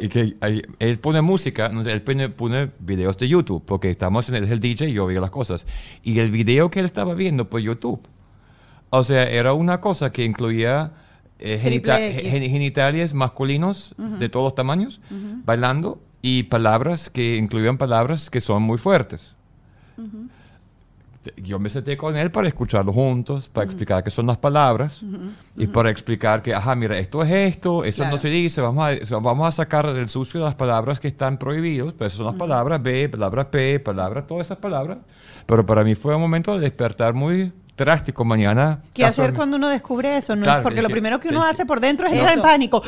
y que ahí- él pone música, no sé, él pone, pone videos de YouTube porque estamos en el, es el DJ y yo veo las cosas. Y el video que él estaba viendo por YouTube, o sea, era una cosa que incluía eh, genita- gen- genitales masculinos de todos tamaños bailando y palabras que incluían palabras que son muy fuertes. Yo me senté con él para escucharlo juntos, para explicar qué son las palabras y para explicar que, ajá, mira, esto es esto, eso Claro. no se dice, vamos a, vamos a sacar del sucio las palabras que están prohibidas, pero esas son las palabras B, palabra P, palabra, todas esas palabras. Pero para mí fue un momento de despertar muy drástico mañana. ¿Qué hacer cuando uno descubre eso? ¿no? Claro, Porque lo que- primero que uno hace por dentro es entrar en pánico.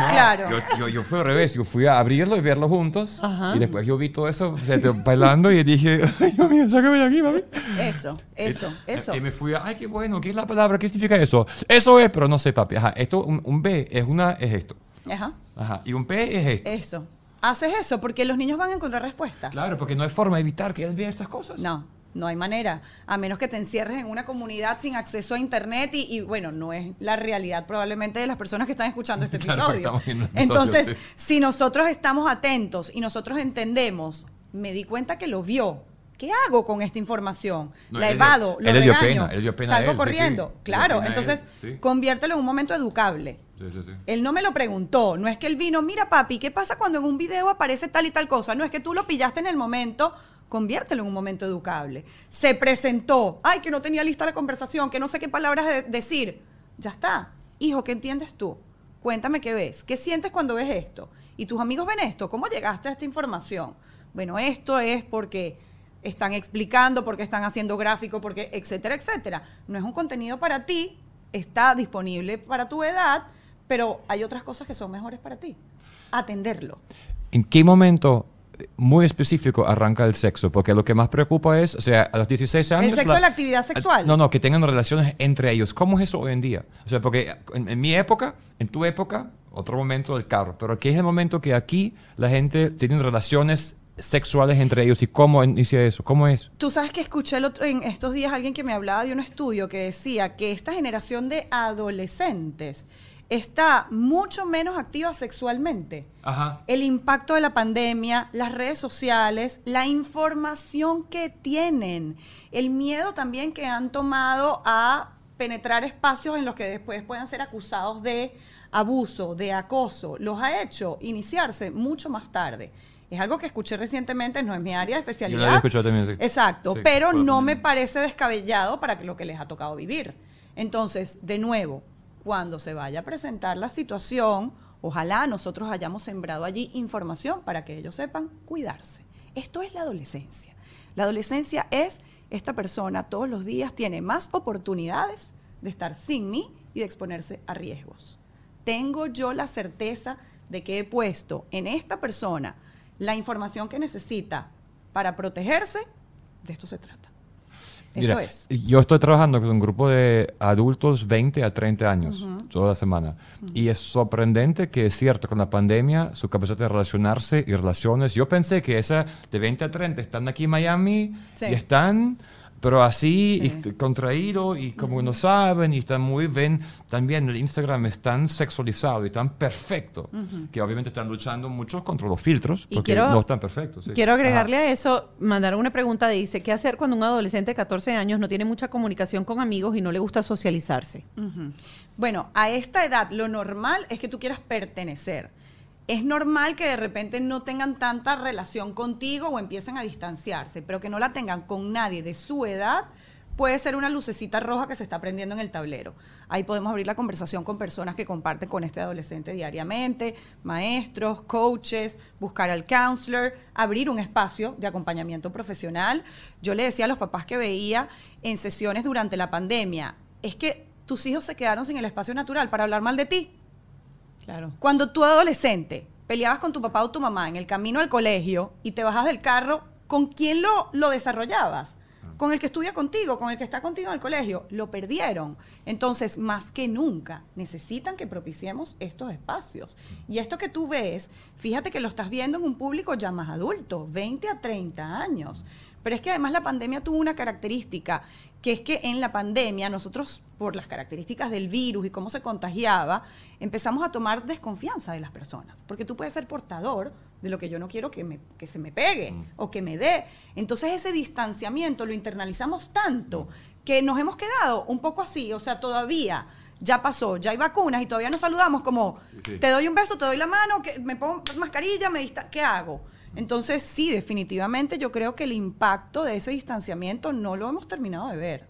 No, Claro. Yo, yo, yo fui al revés, yo fui a abrirlo y verlo juntos Ajá. y después yo vi todo eso o sea, bailando y dije, ay Dios mío, sácame de aquí, mami. Eso, eso, Y- eso. Y me fui, a, ay, qué bueno, ¿qué es la palabra? ¿Qué significa eso? Eso es, pero no sé, papi. Ajá, esto, un, un B es una, es esto. Ajá, Ajá, y un P es esto. eso. Haces eso porque los niños van a encontrar respuestas. Claro, porque no hay forma de evitar que él vea estas cosas. No, no hay manera. A menos que te encierres en una comunidad sin acceso a internet y, y, bueno, no es la realidad probablemente de las personas que están escuchando este episodio. Entonces, sí. si nosotros estamos atentos y nosotros entendemos, me di cuenta que lo vio. ¿Qué hago con esta información? No, la él evado, lo él le dio regaño, pena, él salgo él, corriendo. sí. Claro, él, entonces sí. conviértelo en un momento educable. Sí, sí, sí. Él no me lo preguntó, no es que él vino, mira papi, ¿qué pasa cuando en un video aparece tal y tal cosa? No es que tú lo pillaste en el momento, conviértelo en un momento educable. Se presentó, ay, que no tenía lista la conversación, que no sé qué palabras de- decir. Ya está. Hijo, ¿qué entiendes tú? Cuéntame qué ves, qué sientes cuando ves esto. ¿Y tus amigos ven esto? ¿Cómo llegaste a esta información? Bueno, esto es porque están explicando, porque están haciendo gráfico, porque etcétera, etcétera. No es un contenido para ti, está disponible para tu edad, pero hay otras cosas que son mejores para ti. Atenderlo. ¿En qué momento muy específico arranca el sexo? Porque lo que más preocupa es, o sea, a los 16 años... sexo es la actividad sexual. No, no, que tengan relaciones entre ellos. ¿Cómo es eso hoy en día? O sea, porque en, en mi época, en tu época, otro momento del carro. Pero ¿qué es el momento que aquí la gente tiene relaciones sexuales entre ellos? ¿Y cómo inicia eso? ¿Cómo es? Tú sabes que escuché el otro, en estos días alguien que me hablaba de un estudio que decía que esta generación de adolescentes está mucho menos activa sexualmente. Ajá. El impacto de la pandemia, las redes sociales, la información que tienen, el miedo también que han tomado a penetrar espacios en los que después puedan ser acusados de abuso, de acoso, los ha hecho iniciarse mucho más tarde. Es algo que escuché recientemente, no es mi área de especialidad. Yo lo había escuchado también, sí. Exacto, Sí, pero no me parece descabellado para lo que les ha tocado vivir. Entonces, de nuevo, cuando se vaya a presentar la situación, ojalá nosotros hayamos sembrado allí información para que ellos sepan cuidarse. Esto es la adolescencia. La adolescencia es esta persona todos los días tiene más oportunidades de estar sin mí y de exponerse a riesgos. Tengo yo la certeza de que he puesto en esta persona la información que necesita para protegerse. De esto se trata. Esto Mira, es. Yo estoy trabajando con un grupo de adultos 20 a 30 años toda la semana. Y es sorprendente que es cierto, con la pandemia, su capacidad de relacionarse y relaciones. Yo pensé que esa de 20 a 30 están aquí en Miami Sí. y están, pero así, Sí. y contraído y como no saben y están muy ven. También el Instagram es tan sexualizado y tan perfecto que obviamente están luchando mucho contra los filtros Y porque quiero- no están perfectos. sí. Quiero agregarle a eso, mandar una pregunta, dice, ¿qué hacer cuando un adolescente de 14 años no tiene mucha comunicación con amigos y no le gusta socializarse? Bueno, a esta edad lo normal es que tú quieras pertenecer. Es normal que de repente no tengan tanta relación contigo o empiecen a distanciarse, pero que no la tengan con nadie de su edad puede ser una lucecita roja que se está prendiendo en el tablero. Ahí podemos abrir la conversación con personas que comparten con este adolescente diariamente, maestros, coaches, buscar al counselor, abrir un espacio de acompañamiento profesional. Yo le decía a los papás que veía en sesiones durante la pandemia, es que tus hijos se quedaron sin el espacio natural para hablar mal de ti. Claro. Cuando tú adolescente peleabas con tu papá o tu mamá en el camino al colegio y te bajas del carro, ¿con quién lo, lo desarrollabas? Con el que estudia contigo, con el que está contigo en el colegio. Lo perdieron. Entonces, más que nunca, necesitan que propiciemos estos espacios. Y esto que tú ves, fíjate que lo estás viendo en un público ya más adulto, 20 a 30 años. Pero es que además la pandemia tuvo una característica, que es que en la pandemia nosotros, por las características del virus y cómo se contagiaba, empezamos a tomar desconfianza de las personas. Porque tú puedes ser portador de lo que yo no quiero que, me- que se me pegue o que me dé. Entonces ese distanciamiento lo internalizamos tanto que nos hemos quedado un poco así, o sea, todavía ya pasó, ya hay vacunas y todavía nos saludamos como, sí. te doy un beso, te doy la mano, que me pongo mascarilla, me dista ¿qué hago? Entonces, sí, definitivamente yo creo que el impacto de ese distanciamiento no lo hemos terminado de ver,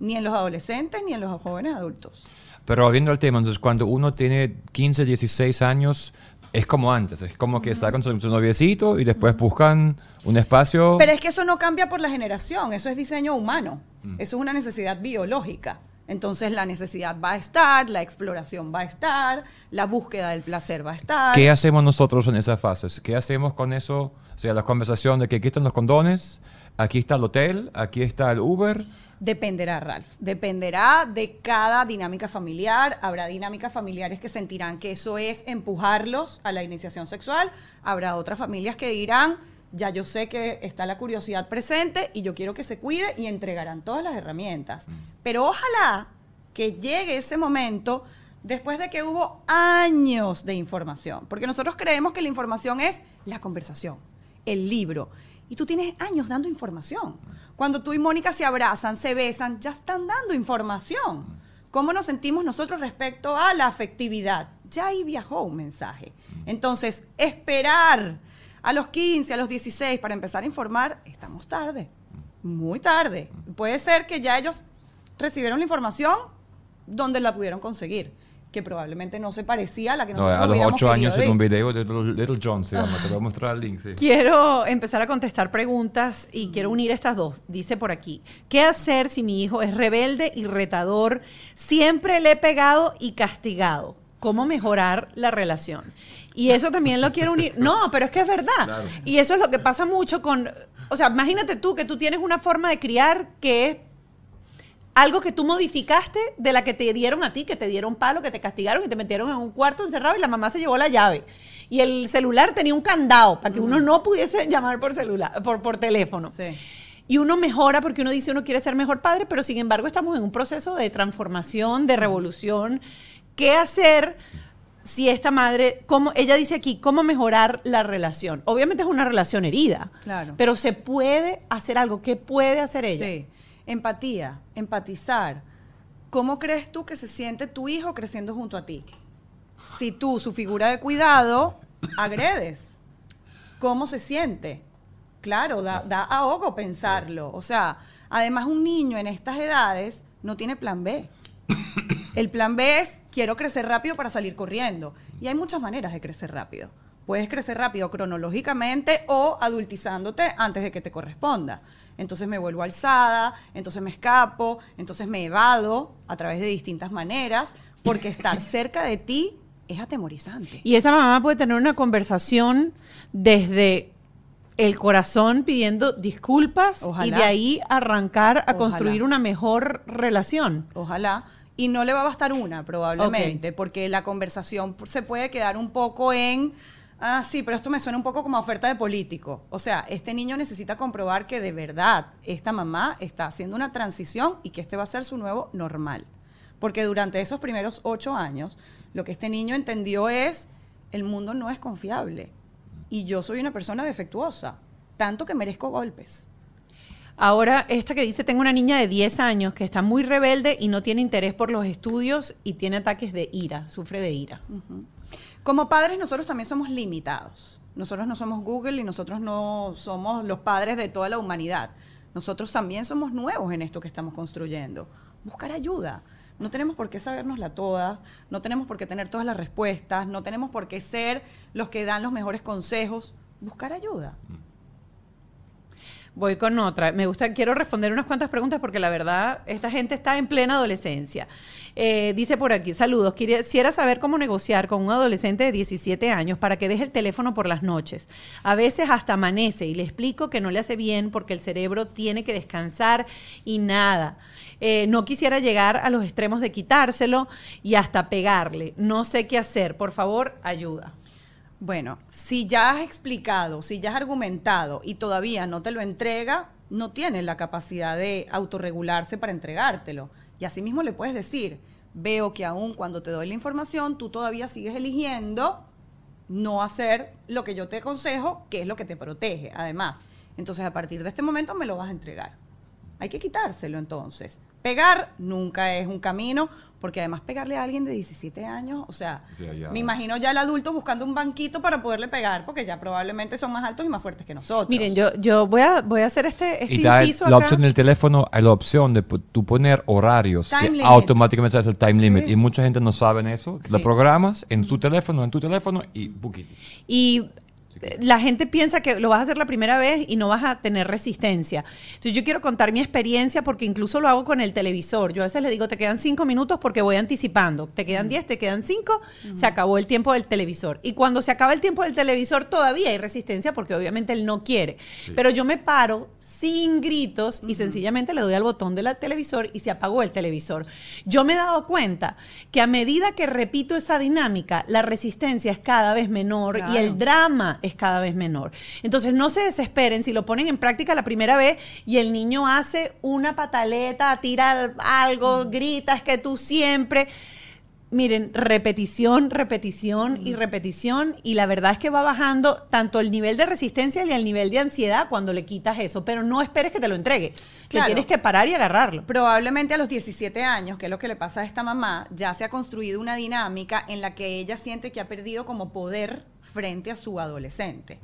ni en los adolescentes ni en los jóvenes adultos. Pero volviendo al tema, entonces cuando uno tiene 15, 16 años, es como antes, es como que está con su, su noviecito y después buscan un espacio. Pero es que eso no cambia por la generación, eso es diseño humano, eso es una necesidad biológica. Entonces la necesidad va a estar, la exploración va a estar, la búsqueda del placer va a estar. ¿Qué hacemos nosotros en esas fases? ¿Qué hacemos con eso? O sea, la conversación de que aquí están los condones, aquí está el hotel, aquí está el Uber. Dependerá, Ralph. Dependerá de cada dinámica familiar. Habrá dinámicas familiares que sentirán que eso es empujarlos a la iniciación sexual. Habrá otras familias que dirán, ya yo sé que está la curiosidad presente y yo quiero que se cuide y entregarán todas las herramientas. Pero ojalá que llegue ese momento después de que hubo años de información. Porque nosotros creemos que la información es la conversación, el libro. Y tú tienes años dando información. Cuando tú y Mónica se abrazan, se besan, ya están dando información. ¿Cómo nos sentimos nosotros respecto a la afectividad? Ya ahí viajó un mensaje. Entonces, esperar a los 15, a los 16 para empezar a informar, estamos tarde, muy tarde. Puede ser que ya ellos recibieron la información donde la pudieron conseguir, que probablemente no se parecía a la que No, nosotros a los hubiéramos 8 querido años en un video de Little, Little John se llama, te voy a mostrar el link. sí. Quiero empezar a contestar preguntas y quiero unir estas dos. Dice por aquí, ¿qué hacer si mi hijo es rebelde y retador? Siempre le he pegado y castigado. ¿Cómo mejorar la relación? Y eso también lo quiero unir. No, pero es que es verdad. Claro. Y eso es lo que pasa mucho con... O sea, imagínate tú que tú tienes una forma de criar que es algo que tú modificaste de la que te dieron a ti, que te dieron palo, que te castigaron y te metieron en un cuarto encerrado y la mamá se llevó la llave. Y el celular tenía un candado para que uno no pudiese llamar por celular, por, por teléfono. Sí. Y uno mejora porque uno dice uno quiere ser mejor padre, pero sin embargo estamos en un proceso de transformación, de revolución. ¿Qué hacer si esta madre, cómo, ella dice aquí, cómo mejorar la relación? Obviamente es una relación herida, Claro. pero se puede hacer algo. ¿Qué puede hacer ella? Sí. Empatía, empatizar. ¿Cómo crees tú que se siente tu hijo creciendo junto a ti? Si tú, su figura de cuidado, agredes. ¿Cómo se siente? Claro, da, da ahogo pensarlo. O sea, además un niño en estas edades no tiene plan B. El plan B es quiero crecer rápido para salir corriendo. Y hay muchas maneras de crecer rápido. Puedes crecer rápido cronológicamente o adultizándote antes de que te corresponda. Entonces me vuelvo alzada, entonces me escapo, entonces me evado a través de distintas maneras, porque estar cerca de ti es atemorizante. Y esa mamá puede tener una conversación desde el corazón pidiendo disculpas y de ahí arrancar a Ojalá. construir una mejor relación. Ojalá. Y no le va a bastar una, probablemente, porque la conversación se puede quedar un poco en, ah, sí, pero esto me suena un poco como oferta de político. O sea, este niño necesita comprobar que de verdad esta mamá está haciendo una transición y que este va a ser su nuevo normal. Porque durante esos primeros ocho años, lo que este niño entendió es, el mundo no es confiable. Y yo soy una persona defectuosa, tanto que merezco golpes. Ahora, esta que dice, tengo una niña de 10 años que está muy rebelde y no tiene interés por los estudios y tiene ataques de ira, sufre de ira. Como padres nosotros también somos limitados. Nosotros no somos Google y nosotros no somos los padres de toda la humanidad. Nosotros también somos nuevos en esto que estamos construyendo. Buscar ayuda. No tenemos por qué sabérnosla toda, no tenemos por qué tener todas las respuestas, no tenemos por qué ser los que dan los mejores consejos. Buscar ayuda. Voy con otra. Me gusta, quiero responder unas cuantas preguntas porque la verdad, esta gente está en plena adolescencia. Eh, dice por aquí, saludos, quisiera saber cómo negociar con un adolescente de 17 años para que deje el teléfono por las noches. A veces hasta amanece y le explico que no le hace bien porque el cerebro tiene que descansar y nada. Eh, no quisiera llegar a los extremos de quitárselo y hasta pegarle. No sé qué hacer. Por favor, ayuda. Bueno, si ya has explicado, si ya has argumentado y todavía no te lo entrega, no tiene la capacidad de autorregularse para entregártelo. Y asimismo le puedes decir, veo que aún cuando te doy la información, tú todavía sigues eligiendo no hacer lo que yo te aconsejo, que es lo que te protege, además. Entonces, a partir de este momento me lo vas a entregar. Hay que quitárselo entonces. Pegar nunca es un camino, porque además pegarle a alguien de 17 años, o sea, ya- me imagino ya el adulto buscando un banquito para poderle pegar, porque ya probablemente son más altos y más fuertes que nosotros. Miren, yo, yo voy, a, voy a hacer este, este Y da el- inciso la acá. opción del teléfono, hay la opción de tú poner horarios Time que limit. automáticamente hace el time Sí. limit. Y mucha gente no sabe eso. Lo Sí. programas en su teléfono, en tu teléfono y poquito. Y la gente piensa que lo vas a hacer la primera vez y no vas a tener resistencia. Entonces yo quiero contar mi experiencia porque incluso lo hago con el televisor. Yo a veces le digo, te quedan cinco minutos porque voy anticipando. Te quedan diez, te quedan cinco, se acabó el tiempo del televisor. Y cuando se acaba el tiempo del televisor todavía hay resistencia porque obviamente él no quiere. Pero yo me paro sin gritos y sencillamente le doy al botón del televisor y se apagó el televisor. Yo me he dado cuenta que a medida que repito esa dinámica, la resistencia es cada vez menor y el drama es cada vez menor. Entonces no se desesperen si lo ponen en práctica la primera vez y el niño hace una pataleta, tira algo, grita, es que tú siempre... Miren, repetición, repetición y repetición y la verdad es que va bajando tanto el nivel de resistencia y el nivel de ansiedad cuando le quitas eso, pero no esperes que te lo entregue. Te Claro. tienes que parar y agarrarlo. Probablemente a los 17 años, que es lo que le pasa a esta mamá, ya se ha construido una dinámica en la que ella siente que ha perdido como poder frente a su adolescente.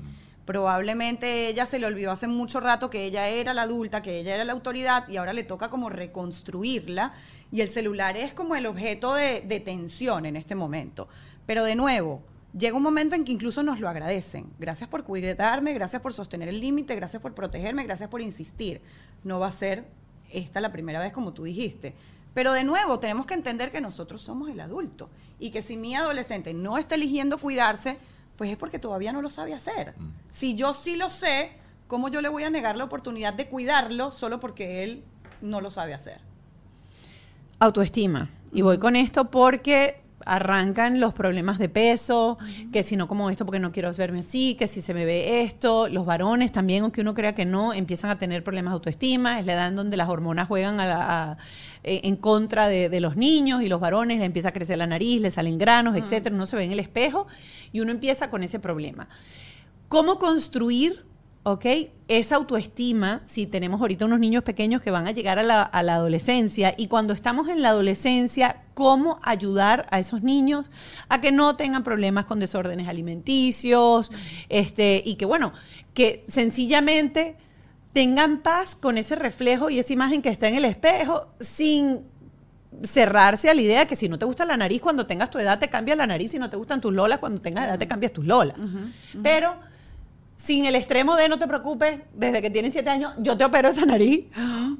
Probablemente ella se le olvidó hace mucho rato que ella era la adulta, que ella era la autoridad y ahora le toca como reconstruirla y el celular es como el objeto de, de tensión en este momento. Pero de nuevo, llega un momento en que incluso nos lo agradecen. Gracias por cuidarme, gracias por sostener el límite, gracias por protegerme, gracias por insistir. No va a ser esta la primera vez como tú dijiste. Pero de nuevo, tenemos que entender que nosotros somos el adulto y que si mi adolescente no está eligiendo cuidarse, pues es porque todavía no lo sabe hacer. Si yo sí lo sé, ¿cómo yo le voy a negar la oportunidad de cuidarlo solo porque él no lo sabe hacer? Autoestima. Y voy con esto porque arrancan los problemas de peso, que si no como esto porque no quiero verme así, que si se me ve esto, los varones también, aunque uno crea que no, empiezan a tener problemas de autoestima, es la edad en donde las hormonas juegan a la- a- eh, en contra de, de los niños y los varones, le empieza a crecer la nariz, le salen granos, etcétera, uno se ve en el espejo y uno empieza con ese problema. ¿Cómo construir, ok, esa autoestima si tenemos ahorita unos niños pequeños que van a llegar a la, a la adolescencia y cuando estamos en la adolescencia, cómo ayudar a esos niños a que no tengan problemas con desórdenes alimenticios, este, y que bueno, que sencillamente tengan paz con ese reflejo y esa imagen que está en el espejo sin cerrarse a la idea de que si no te gusta la nariz cuando tengas tu edad te cambias la nariz, si no te gustan tus lolas cuando tengas edad te cambias tus lolas. Pero sin el extremo de no te preocupes, desde que tienes siete años, yo te opero esa nariz,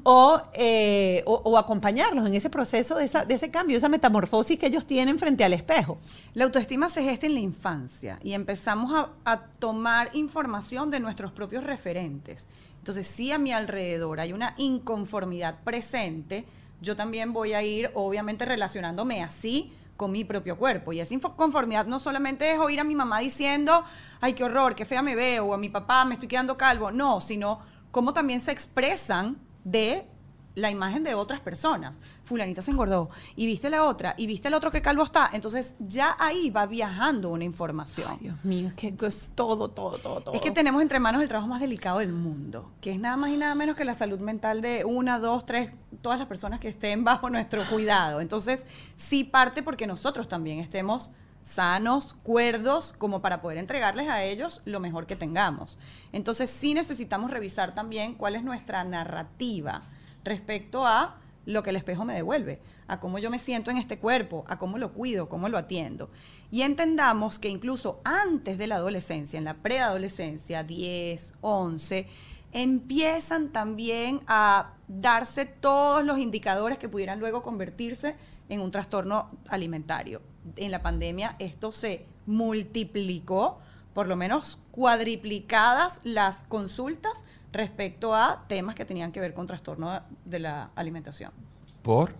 o, eh, o, o acompañarlos en ese proceso de, esa- de ese cambio, esa metamorfosis que ellos tienen frente al espejo. La autoestima se gesta en la infancia y empezamos a, a tomar información de nuestros propios referentes. Entonces, si a mi alrededor hay una inconformidad presente, yo también voy a ir, obviamente, relacionándome así con mi propio cuerpo. Y esa inconformidad no solamente es oír a mi mamá diciendo, ay, qué horror, qué fea me veo, o a mi papá, me estoy quedando calvo. No, sino cómo también se expresan de la imagen de otras personas. Fulanita se engordó y viste la otra y viste el otro que calvo está. Entonces ya ahí va viajando una información. Dios mío, es que es todo, todo, todo, todo. Es que tenemos entre manos el trabajo más delicado del mundo, que es nada más y nada menos que la salud mental de una, dos, tres, todas las personas que estén bajo nuestro cuidado. Entonces, sí parte porque nosotros también estemos sanos, cuerdos, como para poder entregarles a ellos lo mejor que tengamos. Entonces, sí necesitamos revisar también cuál es nuestra narrativa respecto a lo que el espejo me devuelve, a cómo yo me siento en este cuerpo, a cómo lo cuido, cómo lo atiendo. Y entendamos que incluso antes de la adolescencia, en la preadolescencia, 10, 11, empiezan también a darse todos los indicadores que pudieran luego convertirse en un trastorno alimentario. En la pandemia esto se multiplicó, por lo menos cuadriplicadas las consultas respecto a temas que tenían que ver con trastorno de la alimentación. ¿Por?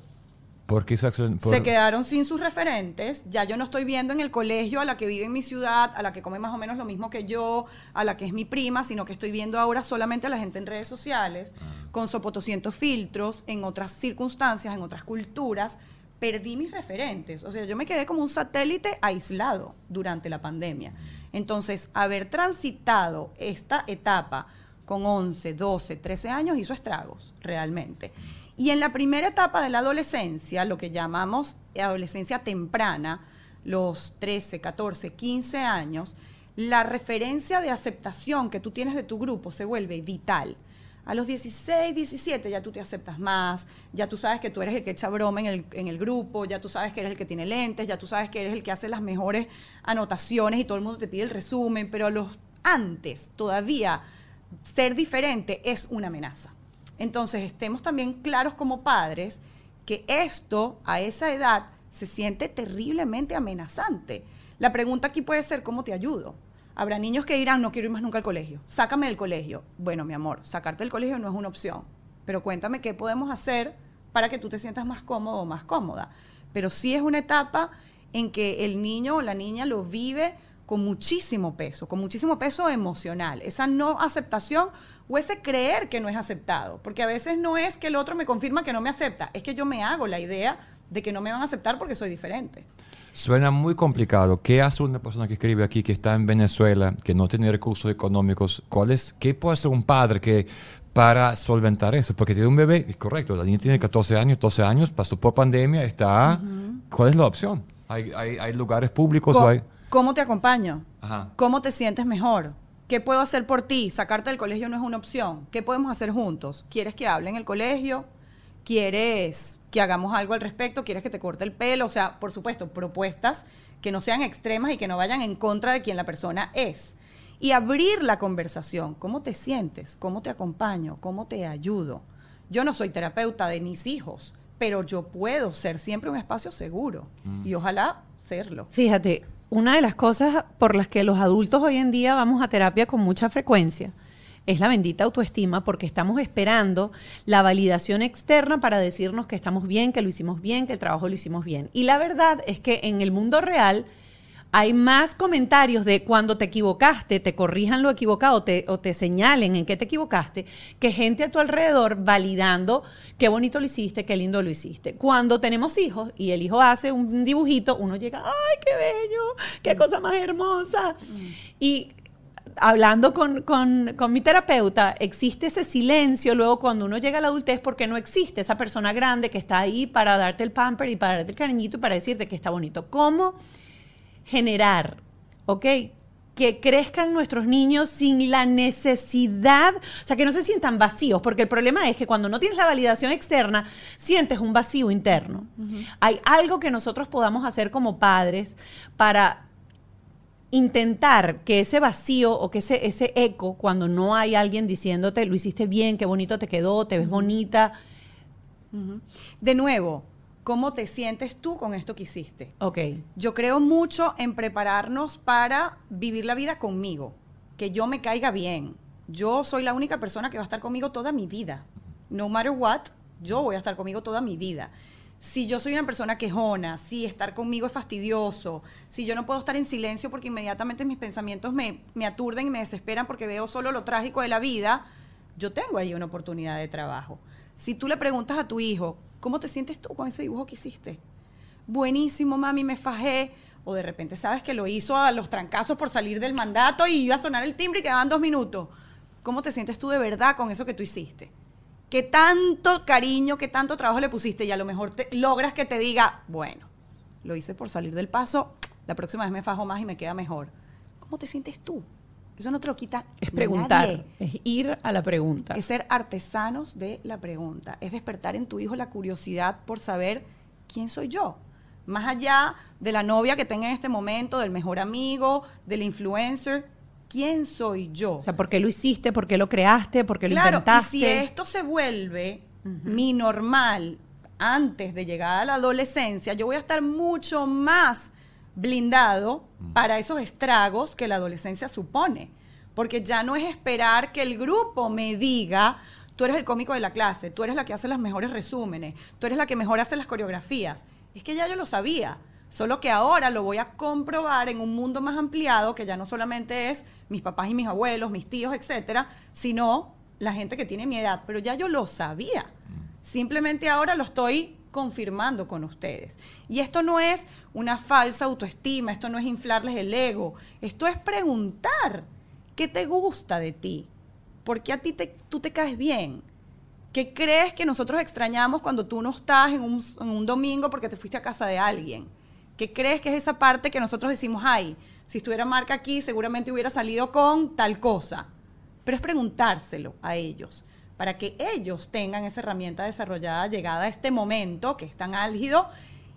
¿Por qué se accident- por- Se quedaron sin sus referentes, ya yo no estoy viendo en el colegio a la que vive en mi ciudad, a la que come más o menos lo mismo que yo, a la que es mi prima, sino que estoy viendo ahora solamente a la gente en redes sociales, con sopotoscientos filtros, en otras circunstancias, en otras culturas, perdí mis referentes. O sea, yo me quedé como un satélite aislado durante la pandemia. Entonces, haber transitado esta etapa con 11, 12, 13 años hizo estragos, realmente. Y en la primera etapa de la adolescencia, lo que llamamos adolescencia temprana, los 13, 14, 15 años, la referencia de aceptación que tú tienes de tu grupo se vuelve vital. A los 16, 17 ya tú te aceptas más, ya tú sabes que tú eres el que echa broma en el, en el grupo, ya tú sabes que eres el que tiene lentes, ya tú sabes que eres el que hace las mejores anotaciones y todo el mundo te pide el resumen, pero a los antes todavía ser diferente es una amenaza. Entonces, estemos también claros como padres que esto a esa edad se siente terriblemente amenazante. La pregunta aquí puede ser, ¿cómo te ayudo? Habrá niños que dirán, no quiero ir más nunca al colegio, sácame del colegio. Bueno, mi amor, sacarte del colegio no es una opción, pero cuéntame qué podemos hacer para que tú te sientas más cómodo o más cómoda. Pero sí es una etapa en que el niño o la niña lo vive con muchísimo peso, con muchísimo peso emocional, esa no aceptación o ese creer que no es aceptado, porque a veces no es que el otro me confirma que no me acepta, es que yo me hago la idea de que no me van a aceptar porque soy diferente. Suena muy complicado. ¿Qué hace una persona que escribe aquí, que está en Venezuela, que no tiene recursos económicos? ¿Cuál es, ¿Qué puede hacer un padre que para solventar eso? Porque tiene un bebé, es correcto, la niña tiene 14 años, 12 años, pasó por pandemia, está... ¿Cuál es la opción? ¿Hay, hay, hay lugares públicos o Co- hay...? ¿Cómo te acompaño? Ajá. ¿Cómo te sientes mejor? ¿Qué puedo hacer por ti? Sacarte del colegio no es una opción. ¿Qué podemos hacer juntos? ¿Quieres que hable en el colegio? ¿Quieres que hagamos algo al respecto? ¿Quieres que te corte el pelo? O sea, por supuesto, propuestas que no sean extremas y que no vayan en contra de quien la persona es. Y abrir la conversación. ¿Cómo te sientes? ¿Cómo te acompaño? ¿Cómo te ayudo? Yo no soy terapeuta de mis hijos, pero yo puedo ser siempre un espacio seguro y ojalá serlo. Fíjate, una de las cosas por las que los adultos hoy en día vamos a terapia con mucha frecuencia es la bendita autoestima porque estamos esperando la validación externa para decirnos que estamos bien, que lo hicimos bien, que el trabajo lo hicimos bien. Y la verdad es que en el mundo real hay más comentarios de cuando te equivocaste, te corrijan lo equivocado te- o te señalen en qué te equivocaste, que gente a tu alrededor validando qué bonito lo hiciste, qué lindo lo hiciste. Cuando tenemos hijos y el hijo hace un dibujito, uno llega, ¡ay, qué bello! ¡Qué cosa más hermosa! Y hablando con, con- con mi terapeuta, existe ese silencio luego cuando uno llega a la adultez porque no existe esa persona grande que está ahí para darte el pamper y para darte el cariñito y para decirte que está bonito. ¿Cómo generar, ok? Que crezcan nuestros niños sin la necesidad, o sea, que no se sientan vacíos, porque el problema es que cuando no tienes la validación externa, sientes un vacío interno. Hay algo que nosotros podamos hacer como padres para intentar que ese vacío o que ese, ese eco, cuando no hay alguien diciéndote, lo hiciste bien, qué bonito te quedó, te ves bonita. De nuevo, ¿cómo te sientes tú con esto que hiciste? Ok. Yo creo mucho en prepararnos para vivir la vida conmigo, que yo me caiga bien. Yo soy la única persona que va a estar conmigo toda mi vida. No matter what, yo voy a estar conmigo toda mi vida. Si yo soy una persona quejona, si estar conmigo es fastidioso, si yo no puedo estar en silencio porque inmediatamente mis pensamientos me, me aturden y me desesperan porque veo solo lo trágico de la vida, yo tengo ahí una oportunidad de trabajo. Si tú le preguntas a tu hijo, ¿cómo te sientes tú con ese dibujo que hiciste? Buenísimo, mami, me fajé. O de repente sabes que lo hizo a los trancazos por salir del mandato y iba a sonar el timbre y quedaban dos minutos. ¿Cómo te sientes tú de verdad con eso que tú hiciste? ¿Qué tanto cariño, qué tanto trabajo le pusiste? Y a lo mejor te, logras que te diga, bueno, lo hice por salir del paso, la próxima vez me fajo más y me queda mejor. ¿Cómo te sientes tú? Eso no te lo quita. Es preguntar, nadie. es ir a la pregunta. Es ser artesanos de la pregunta. Es despertar en tu hijo la curiosidad por saber quién soy yo. Más allá de la novia que tenga en este momento, del mejor amigo, del influencer, ¿quién soy yo? O sea, ¿por qué lo hiciste? ¿Por qué lo creaste? ¿Por qué lo claro, inventaste? y si esto se vuelve mi normal antes de llegar a la adolescencia, yo voy a estar mucho más blindado para esos estragos que la adolescencia supone. Porque ya no es esperar que el grupo me diga, tú eres el cómico de la clase, tú eres la que hace los mejores resúmenes, tú eres la que mejor hace las coreografías. Es que ya yo lo sabía. Solo que ahora lo voy a comprobar en un mundo más ampliado, que ya no solamente es mis papás y mis abuelos, mis tíos, etcétera, sino la gente que tiene mi edad. Pero ya yo lo sabía. Simplemente ahora lo estoy confirmando con ustedes. Y esto no es una falsa autoestima, esto no es inflarles el ego, esto es preguntar qué te gusta de ti, por qué a ti te, tú te caes bien, qué crees que nosotros extrañamos cuando tú no estás en un, en un domingo porque te fuiste a casa de alguien, qué crees que es esa parte que nosotros decimos, ay, si estuviera Marca aquí seguramente hubiera salido con tal cosa, pero es preguntárselo a ellos para que ellos tengan esa herramienta desarrollada llegada a este momento que es tan álgido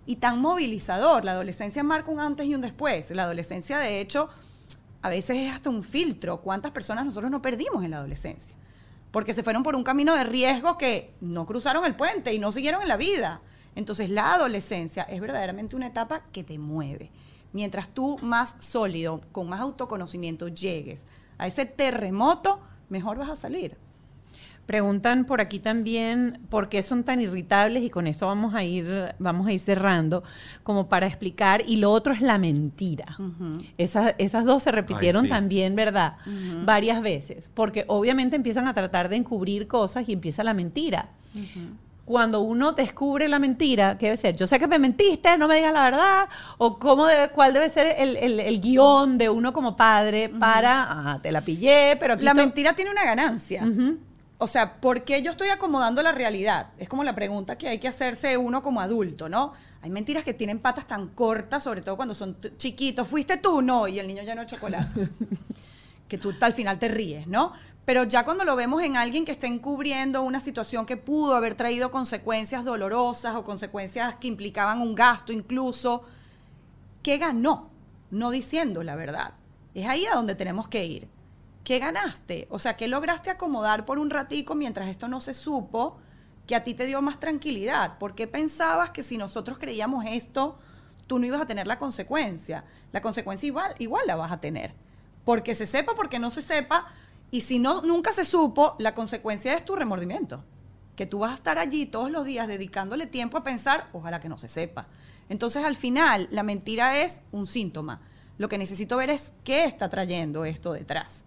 y tan movilizador. La adolescencia marca un antes y un después. La adolescencia, de hecho, a veces es hasta un filtro. ¿Cuántas personas nosotros no perdimos en la adolescencia? Porque se fueron por un camino de riesgo que no cruzaron el puente y no siguieron en la vida. Entonces la adolescencia es verdaderamente una etapa que te mueve. Mientras tú más sólido, con más autoconocimiento llegues a ese terremoto, mejor vas a salir. Preguntan por aquí también por qué son tan irritables y con eso vamos a ir, vamos a ir cerrando, como para explicar. Y lo otro es la mentira. esas, esas dos se repitieron Ay, sí. también, ¿verdad? Varias veces. Porque obviamente empiezan a tratar de encubrir cosas y empieza la mentira. Cuando uno descubre la mentira, ¿qué debe ser? Yo sé que me mentiste, no me digas la verdad. O cómo debe, cuál debe ser el, el- el guion de uno como padre para, ah, te la pillé, pero aquí La mentira tiene una ganancia. O sea, ¿por qué yo estoy acomodando la realidad? Es como la pregunta que hay que hacerse uno como adulto, ¿no? Hay mentiras que tienen patas tan cortas, sobre todo cuando son chiquitos. ¿Fuiste tú? No. Y el niño ya no chocolate. que tú al final te ríes, ¿no? Pero ya cuando lo vemos en alguien que está encubriendo una situación que pudo haber traído consecuencias dolorosas o consecuencias que implicaban un gasto incluso, ¿qué ganó? No diciendo la verdad. Es ahí a donde tenemos que ir. ¿Qué ganaste? O sea, ¿qué lograste acomodar por un ratico mientras esto no se supo que a ti te dio más tranquilidad? ¿Por qué pensabas que si nosotros creíamos esto, tú no ibas a tener la consecuencia? La consecuencia igual, igual la vas a tener. Porque se sepa, porque no se sepa. Y si no, nunca se supo, la consecuencia es tu remordimiento. Que tú vas a estar allí todos los días dedicándole tiempo a pensar, ojalá que no se sepa. Entonces, al final, la mentira es un síntoma. Lo que necesito ver es qué está trayendo esto detrás.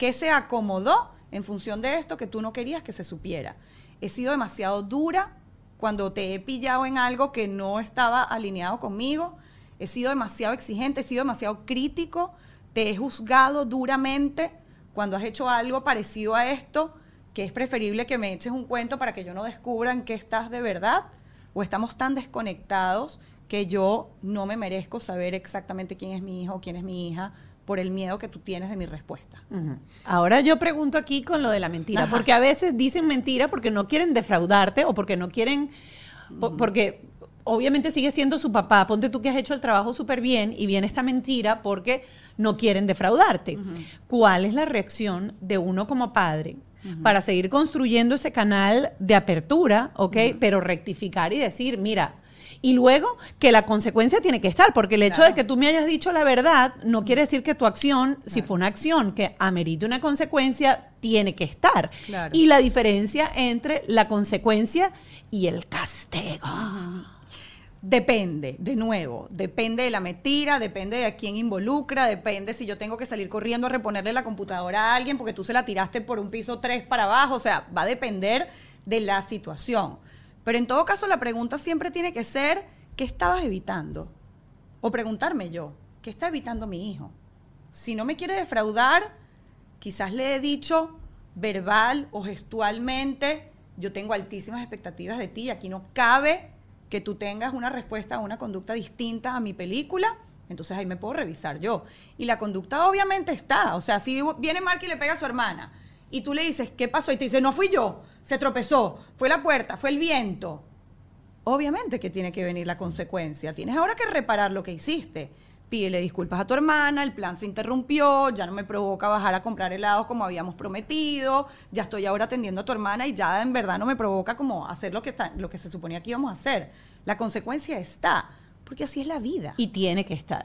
¿Qué se acomodó en función de esto que tú no querías que se supiera? He sido demasiado dura cuando te he pillado en algo que no estaba alineado conmigo. He sido demasiado exigente, he sido demasiado crítico. Te he juzgado duramente cuando has hecho algo parecido a esto, que es preferible que me eches un cuento para que yo no descubra en qué estás de verdad. O estamos tan desconectados que yo no me merezco saber exactamente quién es mi hijo quién es mi hija por el miedo que tú tienes de mi respuesta. Ahora yo pregunto aquí con lo de la mentira, Ajá. porque a veces dicen mentira porque no quieren defraudarte o porque no quieren, po- porque obviamente sigue siendo su papá. Ponte tú que has hecho el trabajo súper bien y viene esta mentira porque no quieren defraudarte. ¿Cuál es la reacción de uno como padre? Para seguir construyendo ese canal de apertura, ¿ok? Pero rectificar y decir, mira, y luego que la consecuencia tiene que estar, porque el hecho de que tú me hayas dicho la verdad no quiere decir que tu acción, si fue una acción que amerite una consecuencia, tiene que estar. Claro. Y la diferencia entre la consecuencia y el castigo. Depende, de nuevo, depende de la mentira, depende de a quién involucra, depende si yo tengo que salir corriendo a reponerle la computadora a alguien porque tú se la tiraste por un piso 3 para abajo, o sea, va a depender de la situación. Pero en todo caso la pregunta siempre tiene que ser, ¿qué estabas evitando? O preguntarme yo, ¿qué está evitando mi hijo? Si no me quiere defraudar, quizás le he dicho verbal o gestualmente, yo tengo altísimas expectativas de ti, aquí no cabe que tú tengas una respuesta o una conducta distinta a mi película, entonces ahí me puedo revisar yo. Y la conducta obviamente está, o sea, si viene Mark y le pega a su hermana y tú le dices, ¿qué pasó? Y te dice, no fui yo, se tropezó, fue la puerta, fue el viento. Obviamente que tiene que venir la consecuencia. Tienes ahora que reparar lo que hiciste. Pídele disculpas a tu hermana, el plan se interrumpió, ya no me provoca bajar a comprar helados como habíamos prometido, ya estoy ahora atendiendo a tu hermana y ya en verdad no me provoca como hacer lo que, está- lo que se suponía que íbamos a hacer. La consecuencia está, porque así es la vida. Y tiene que estar.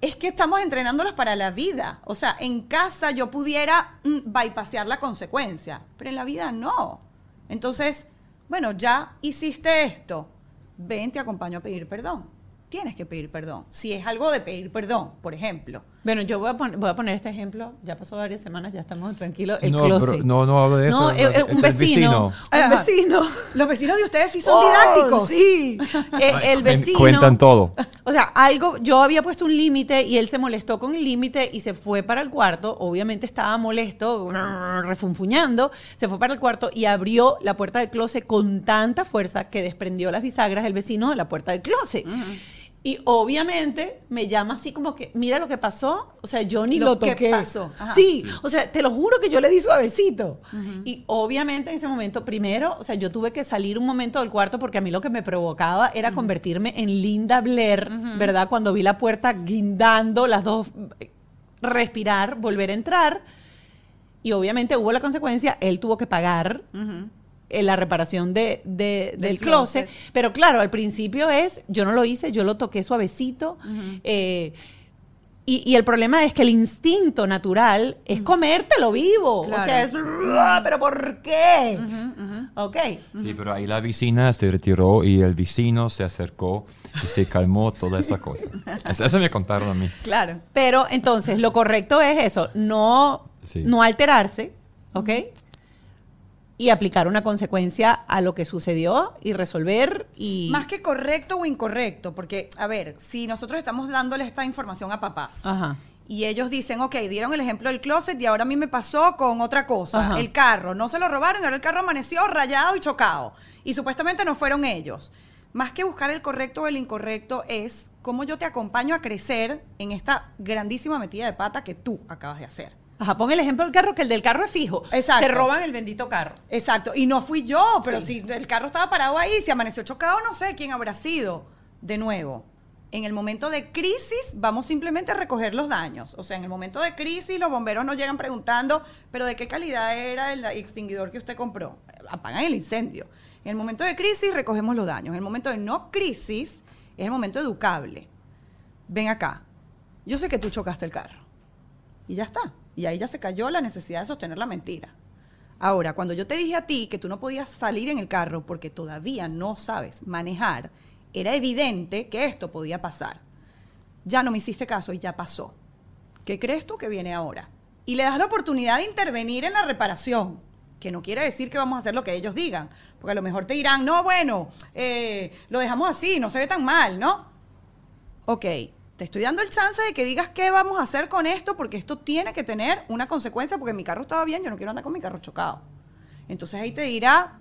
Es que estamos entrenándolos para la vida. O sea, en casa yo pudiera mm, bypasear la consecuencia, pero en la vida no. Entonces, bueno, ya hiciste esto, ven, te acompaño a pedir perdón. Tienes que pedir perdón. Si es algo de pedir perdón, por ejemplo. Bueno, yo voy a, pon- voy a poner este ejemplo. Ya pasó varias semanas, ya estamos tranquilos. El no, closet. pero no, no hablo de eso. No, eh, eh, un el vecino. Un vecino. Los vecinos de ustedes sí son Oh, didácticos. Sí. Eh, el Cuen- vecino. Cuentan todo. O sea, algo, yo había puesto un límite y él se molestó con el límite y se fue para el cuarto. Obviamente estaba molesto, refunfuñando. Se fue para el cuarto y abrió la puerta del closet con tanta fuerza que desprendió las bisagras el vecino de la puerta del closet. Y obviamente me llama así como que, mira lo que pasó. O sea, yo ni Lo lo, que toqué. pasó. Ajá. Sí, o sea, te lo juro que yo le di suavecito. Y obviamente en ese momento, primero, o sea, yo tuve que salir un momento del cuarto porque a mí lo que me provocaba era convertirme en Linda Blair, ¿verdad? Cuando vi la puerta guindando, las dos, eh, respirar, volver a entrar. Y obviamente hubo la consecuencia, él tuvo que pagar eh, la reparación de, de- del, Del closet. closet. Pero claro, al principio es, yo no lo hice, yo lo toqué suavecito. eh, y, y el problema es que el instinto natural es comértelo vivo. O sea, es, "Ah, pero ¿por qué? Ok. Sí, pero ahí la vecina se retiró y el vecino se acercó y se calmó toda esa cosa. Eso, eso me contaron a mí. Claro. Pero entonces, lo correcto es eso, no, Sí. no alterarse, ¿ok? Y aplicar una consecuencia a lo que sucedió y resolver y... Más que correcto o incorrecto, porque, a ver, si nosotros estamos dándole esta información a papás Ajá. y ellos dicen, ok, dieron el ejemplo del closet y ahora a mí me pasó con otra cosa, Ajá. el carro, no se lo robaron y ahora el carro amaneció rayado y chocado y supuestamente no fueron ellos. Más que buscar el correcto o el incorrecto es cómo yo te acompaño a crecer en esta grandísima metida de pata que tú acabas de hacer. Ajá, pon el ejemplo del carro, que el del carro es fijo. Exacto. Se roban el bendito carro. Exacto, y no fui yo, pero si el carro estaba parado ahí, si amaneció chocado, no sé quién habrá sido. De nuevo, en el momento de crisis vamos simplemente a recoger los daños. O sea, en el momento de crisis los bomberos no llegan preguntando, pero ¿de qué calidad era el extinguidor que usted compró? Apagan el incendio. En el momento de crisis recogemos los daños. En el momento de no crisis es el momento educable. Ven acá, yo sé que tú chocaste el carro. Y ya está. Y ahí ya se cayó la necesidad de sostener la mentira. Ahora, cuando yo te dije a ti que tú no podías salir en el carro porque todavía no sabes manejar, era evidente que esto podía pasar. Ya no me hiciste caso y ya pasó. ¿Qué crees tú que viene ahora? Y le das la oportunidad de intervenir en la reparación, que no quiere decir que vamos a hacer lo que ellos digan, porque a lo mejor te dirán, no, bueno, eh, lo dejamos así, no se ve tan mal, ¿no? Ok, te estoy dando el chance de que digas qué vamos a hacer con esto, porque esto tiene que tener una consecuencia, porque mi carro estaba bien, yo no quiero andar con mi carro chocado. Entonces ahí te dirá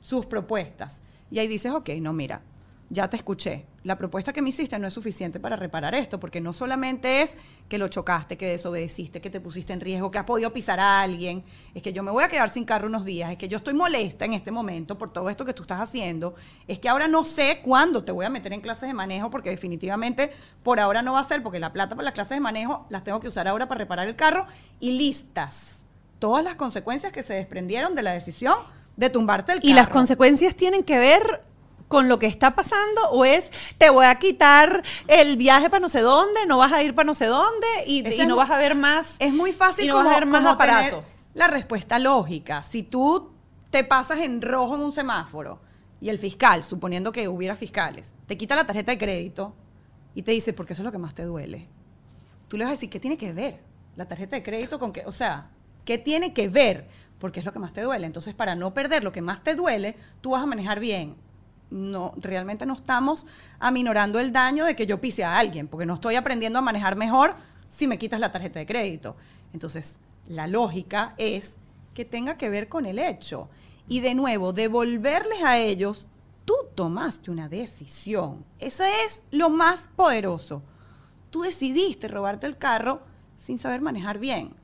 sus propuestas. Y ahí dices, ok, no, mira, ya te escuché. La propuesta que me hiciste no es suficiente para reparar esto, porque no solamente es que lo chocaste, que desobedeciste, que te pusiste en riesgo, que has podido pisar a alguien, es que yo me voy a quedar sin carro unos días, es que yo estoy molesta en este momento por todo esto que tú estás haciendo, es que ahora no sé cuándo te voy a meter en clases de manejo, porque definitivamente por ahora no va a ser, porque la plata para las clases de manejo las tengo que usar ahora para reparar el carro y listas todas las consecuencias que se desprendieron de la decisión de tumbarte el carro. ¿Y las consecuencias tienen que ver con lo que está pasando o es te voy a quitar el viaje para no sé dónde, no vas a ir para no sé dónde y, no vas a ver más. Es muy fácil y no como, vas a ver más tener aparato. la respuesta lógica. Si tú te pasas en rojo en un semáforo y el fiscal, suponiendo que hubiera fiscales, te quita la tarjeta de crédito y te dice, porque eso es lo que más te duele. Tú le vas a decir, ¿qué tiene que ver la tarjeta de crédito con qué? O sea, ¿qué tiene que ver? Porque es lo que más te duele. Entonces, para no perder lo que más te duele, tú vas a manejar bien. No, realmente no estamos aminorando el daño de que yo pise a alguien, porque no estoy aprendiendo a manejar mejor si me quitas la tarjeta de crédito. Entonces, la lógica es que tenga que ver con el hecho. Y de nuevo, devolverles a ellos, tú tomaste una decisión. Eso es lo más poderoso. Tú decidiste robarte el carro sin saber manejar bien.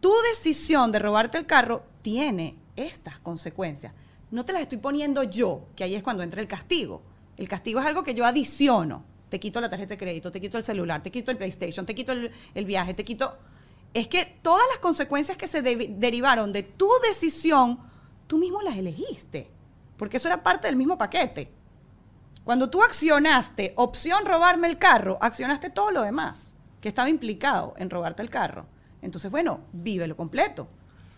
Tu decisión de robarte el carro tiene estas consecuencias. No te las estoy poniendo yo, que ahí es cuando entra el castigo. El castigo es algo que yo adiciono. Te quito la tarjeta de crédito, te quito el celular, te quito el PlayStation, te quito el, viaje, te quito... Es que todas las consecuencias que se de- derivaron de tu decisión, tú mismo las elegiste. Porque eso era parte del mismo paquete. Cuando tú accionaste opción robarme el carro, accionaste todo lo demás que estaba implicado en robarte el carro. Entonces, bueno, vívelo completo.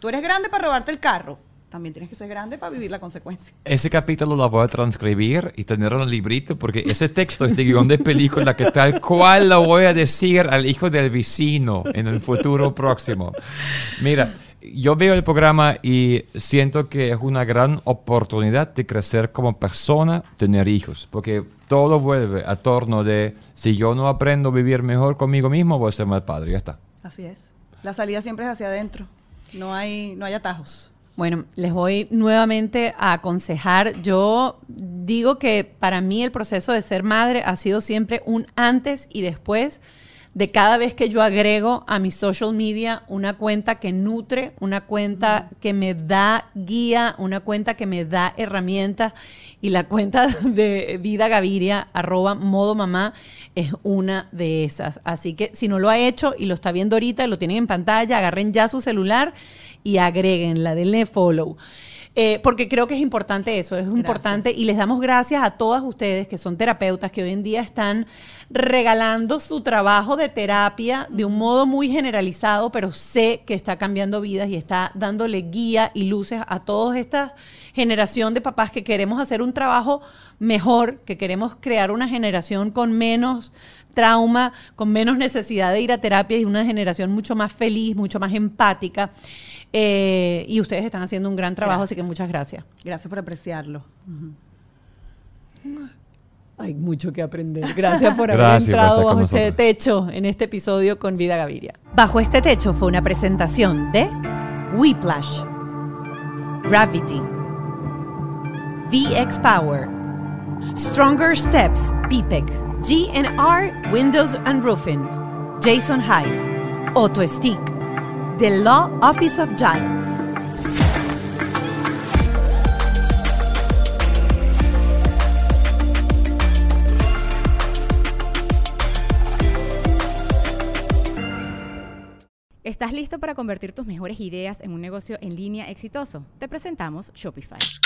Tú eres grande para robarte el carro, también tienes que ser grande para vivir la consecuencia. Ese capítulo lo voy a transcribir y tenerlo en el librito porque ese texto es de guion de película que tal cual lo voy a decir al hijo del vecino en el futuro próximo. Mira, yo veo el programa y siento que es una gran oportunidad de crecer como persona, tener hijos, porque todo vuelve a torno de si yo no aprendo a vivir mejor conmigo mismo, voy a ser mal padre, ya está. Así es. La salida siempre es hacia adentro. No hay, no hay atajos. Bueno, les voy nuevamente a aconsejar. Yo digo que para mí el proceso de ser madre ha sido siempre un antes y después de cada vez que yo agrego a mi social media una cuenta que nutre, una cuenta que me da guía, una cuenta que me da herramientas y la cuenta de Vida Gaviria, arroba modo mamá, es una de esas. Así que si no lo ha hecho y lo está viendo ahorita, lo tienen en pantalla, agarren ya su celular y agréguenla, denle follow. Eh, porque creo que es importante eso, es importante y les damos gracias a todas ustedes que son terapeutas que hoy en día están regalando su trabajo de terapia de un modo muy generalizado, pero sé que está cambiando vidas y está dándole guía y luces a toda esta generación de papás que queremos hacer un trabajo mejor, que queremos crear una generación con menos trauma, con menos necesidad de ir a terapia y una generación mucho más feliz, mucho más empática. Eh, y ustedes están haciendo un gran trabajo, así que muchas gracias. Gracias por apreciarlo. Hay mucho que aprender. Gracias por haber Gracias entrado bajo este nosotros. techo en este episodio con Vida Gaviria. Bajo este techo fue una presentación de Whiplash, Gravity, VX Power, Stronger Steps, PPEC, GNR Windows and Roofing, Jason Hyde, Auto Stick, The Law Office of Giant. ¿Estás listo para convertir tus mejores ideas en un negocio en línea exitoso? Te presentamos Shopify.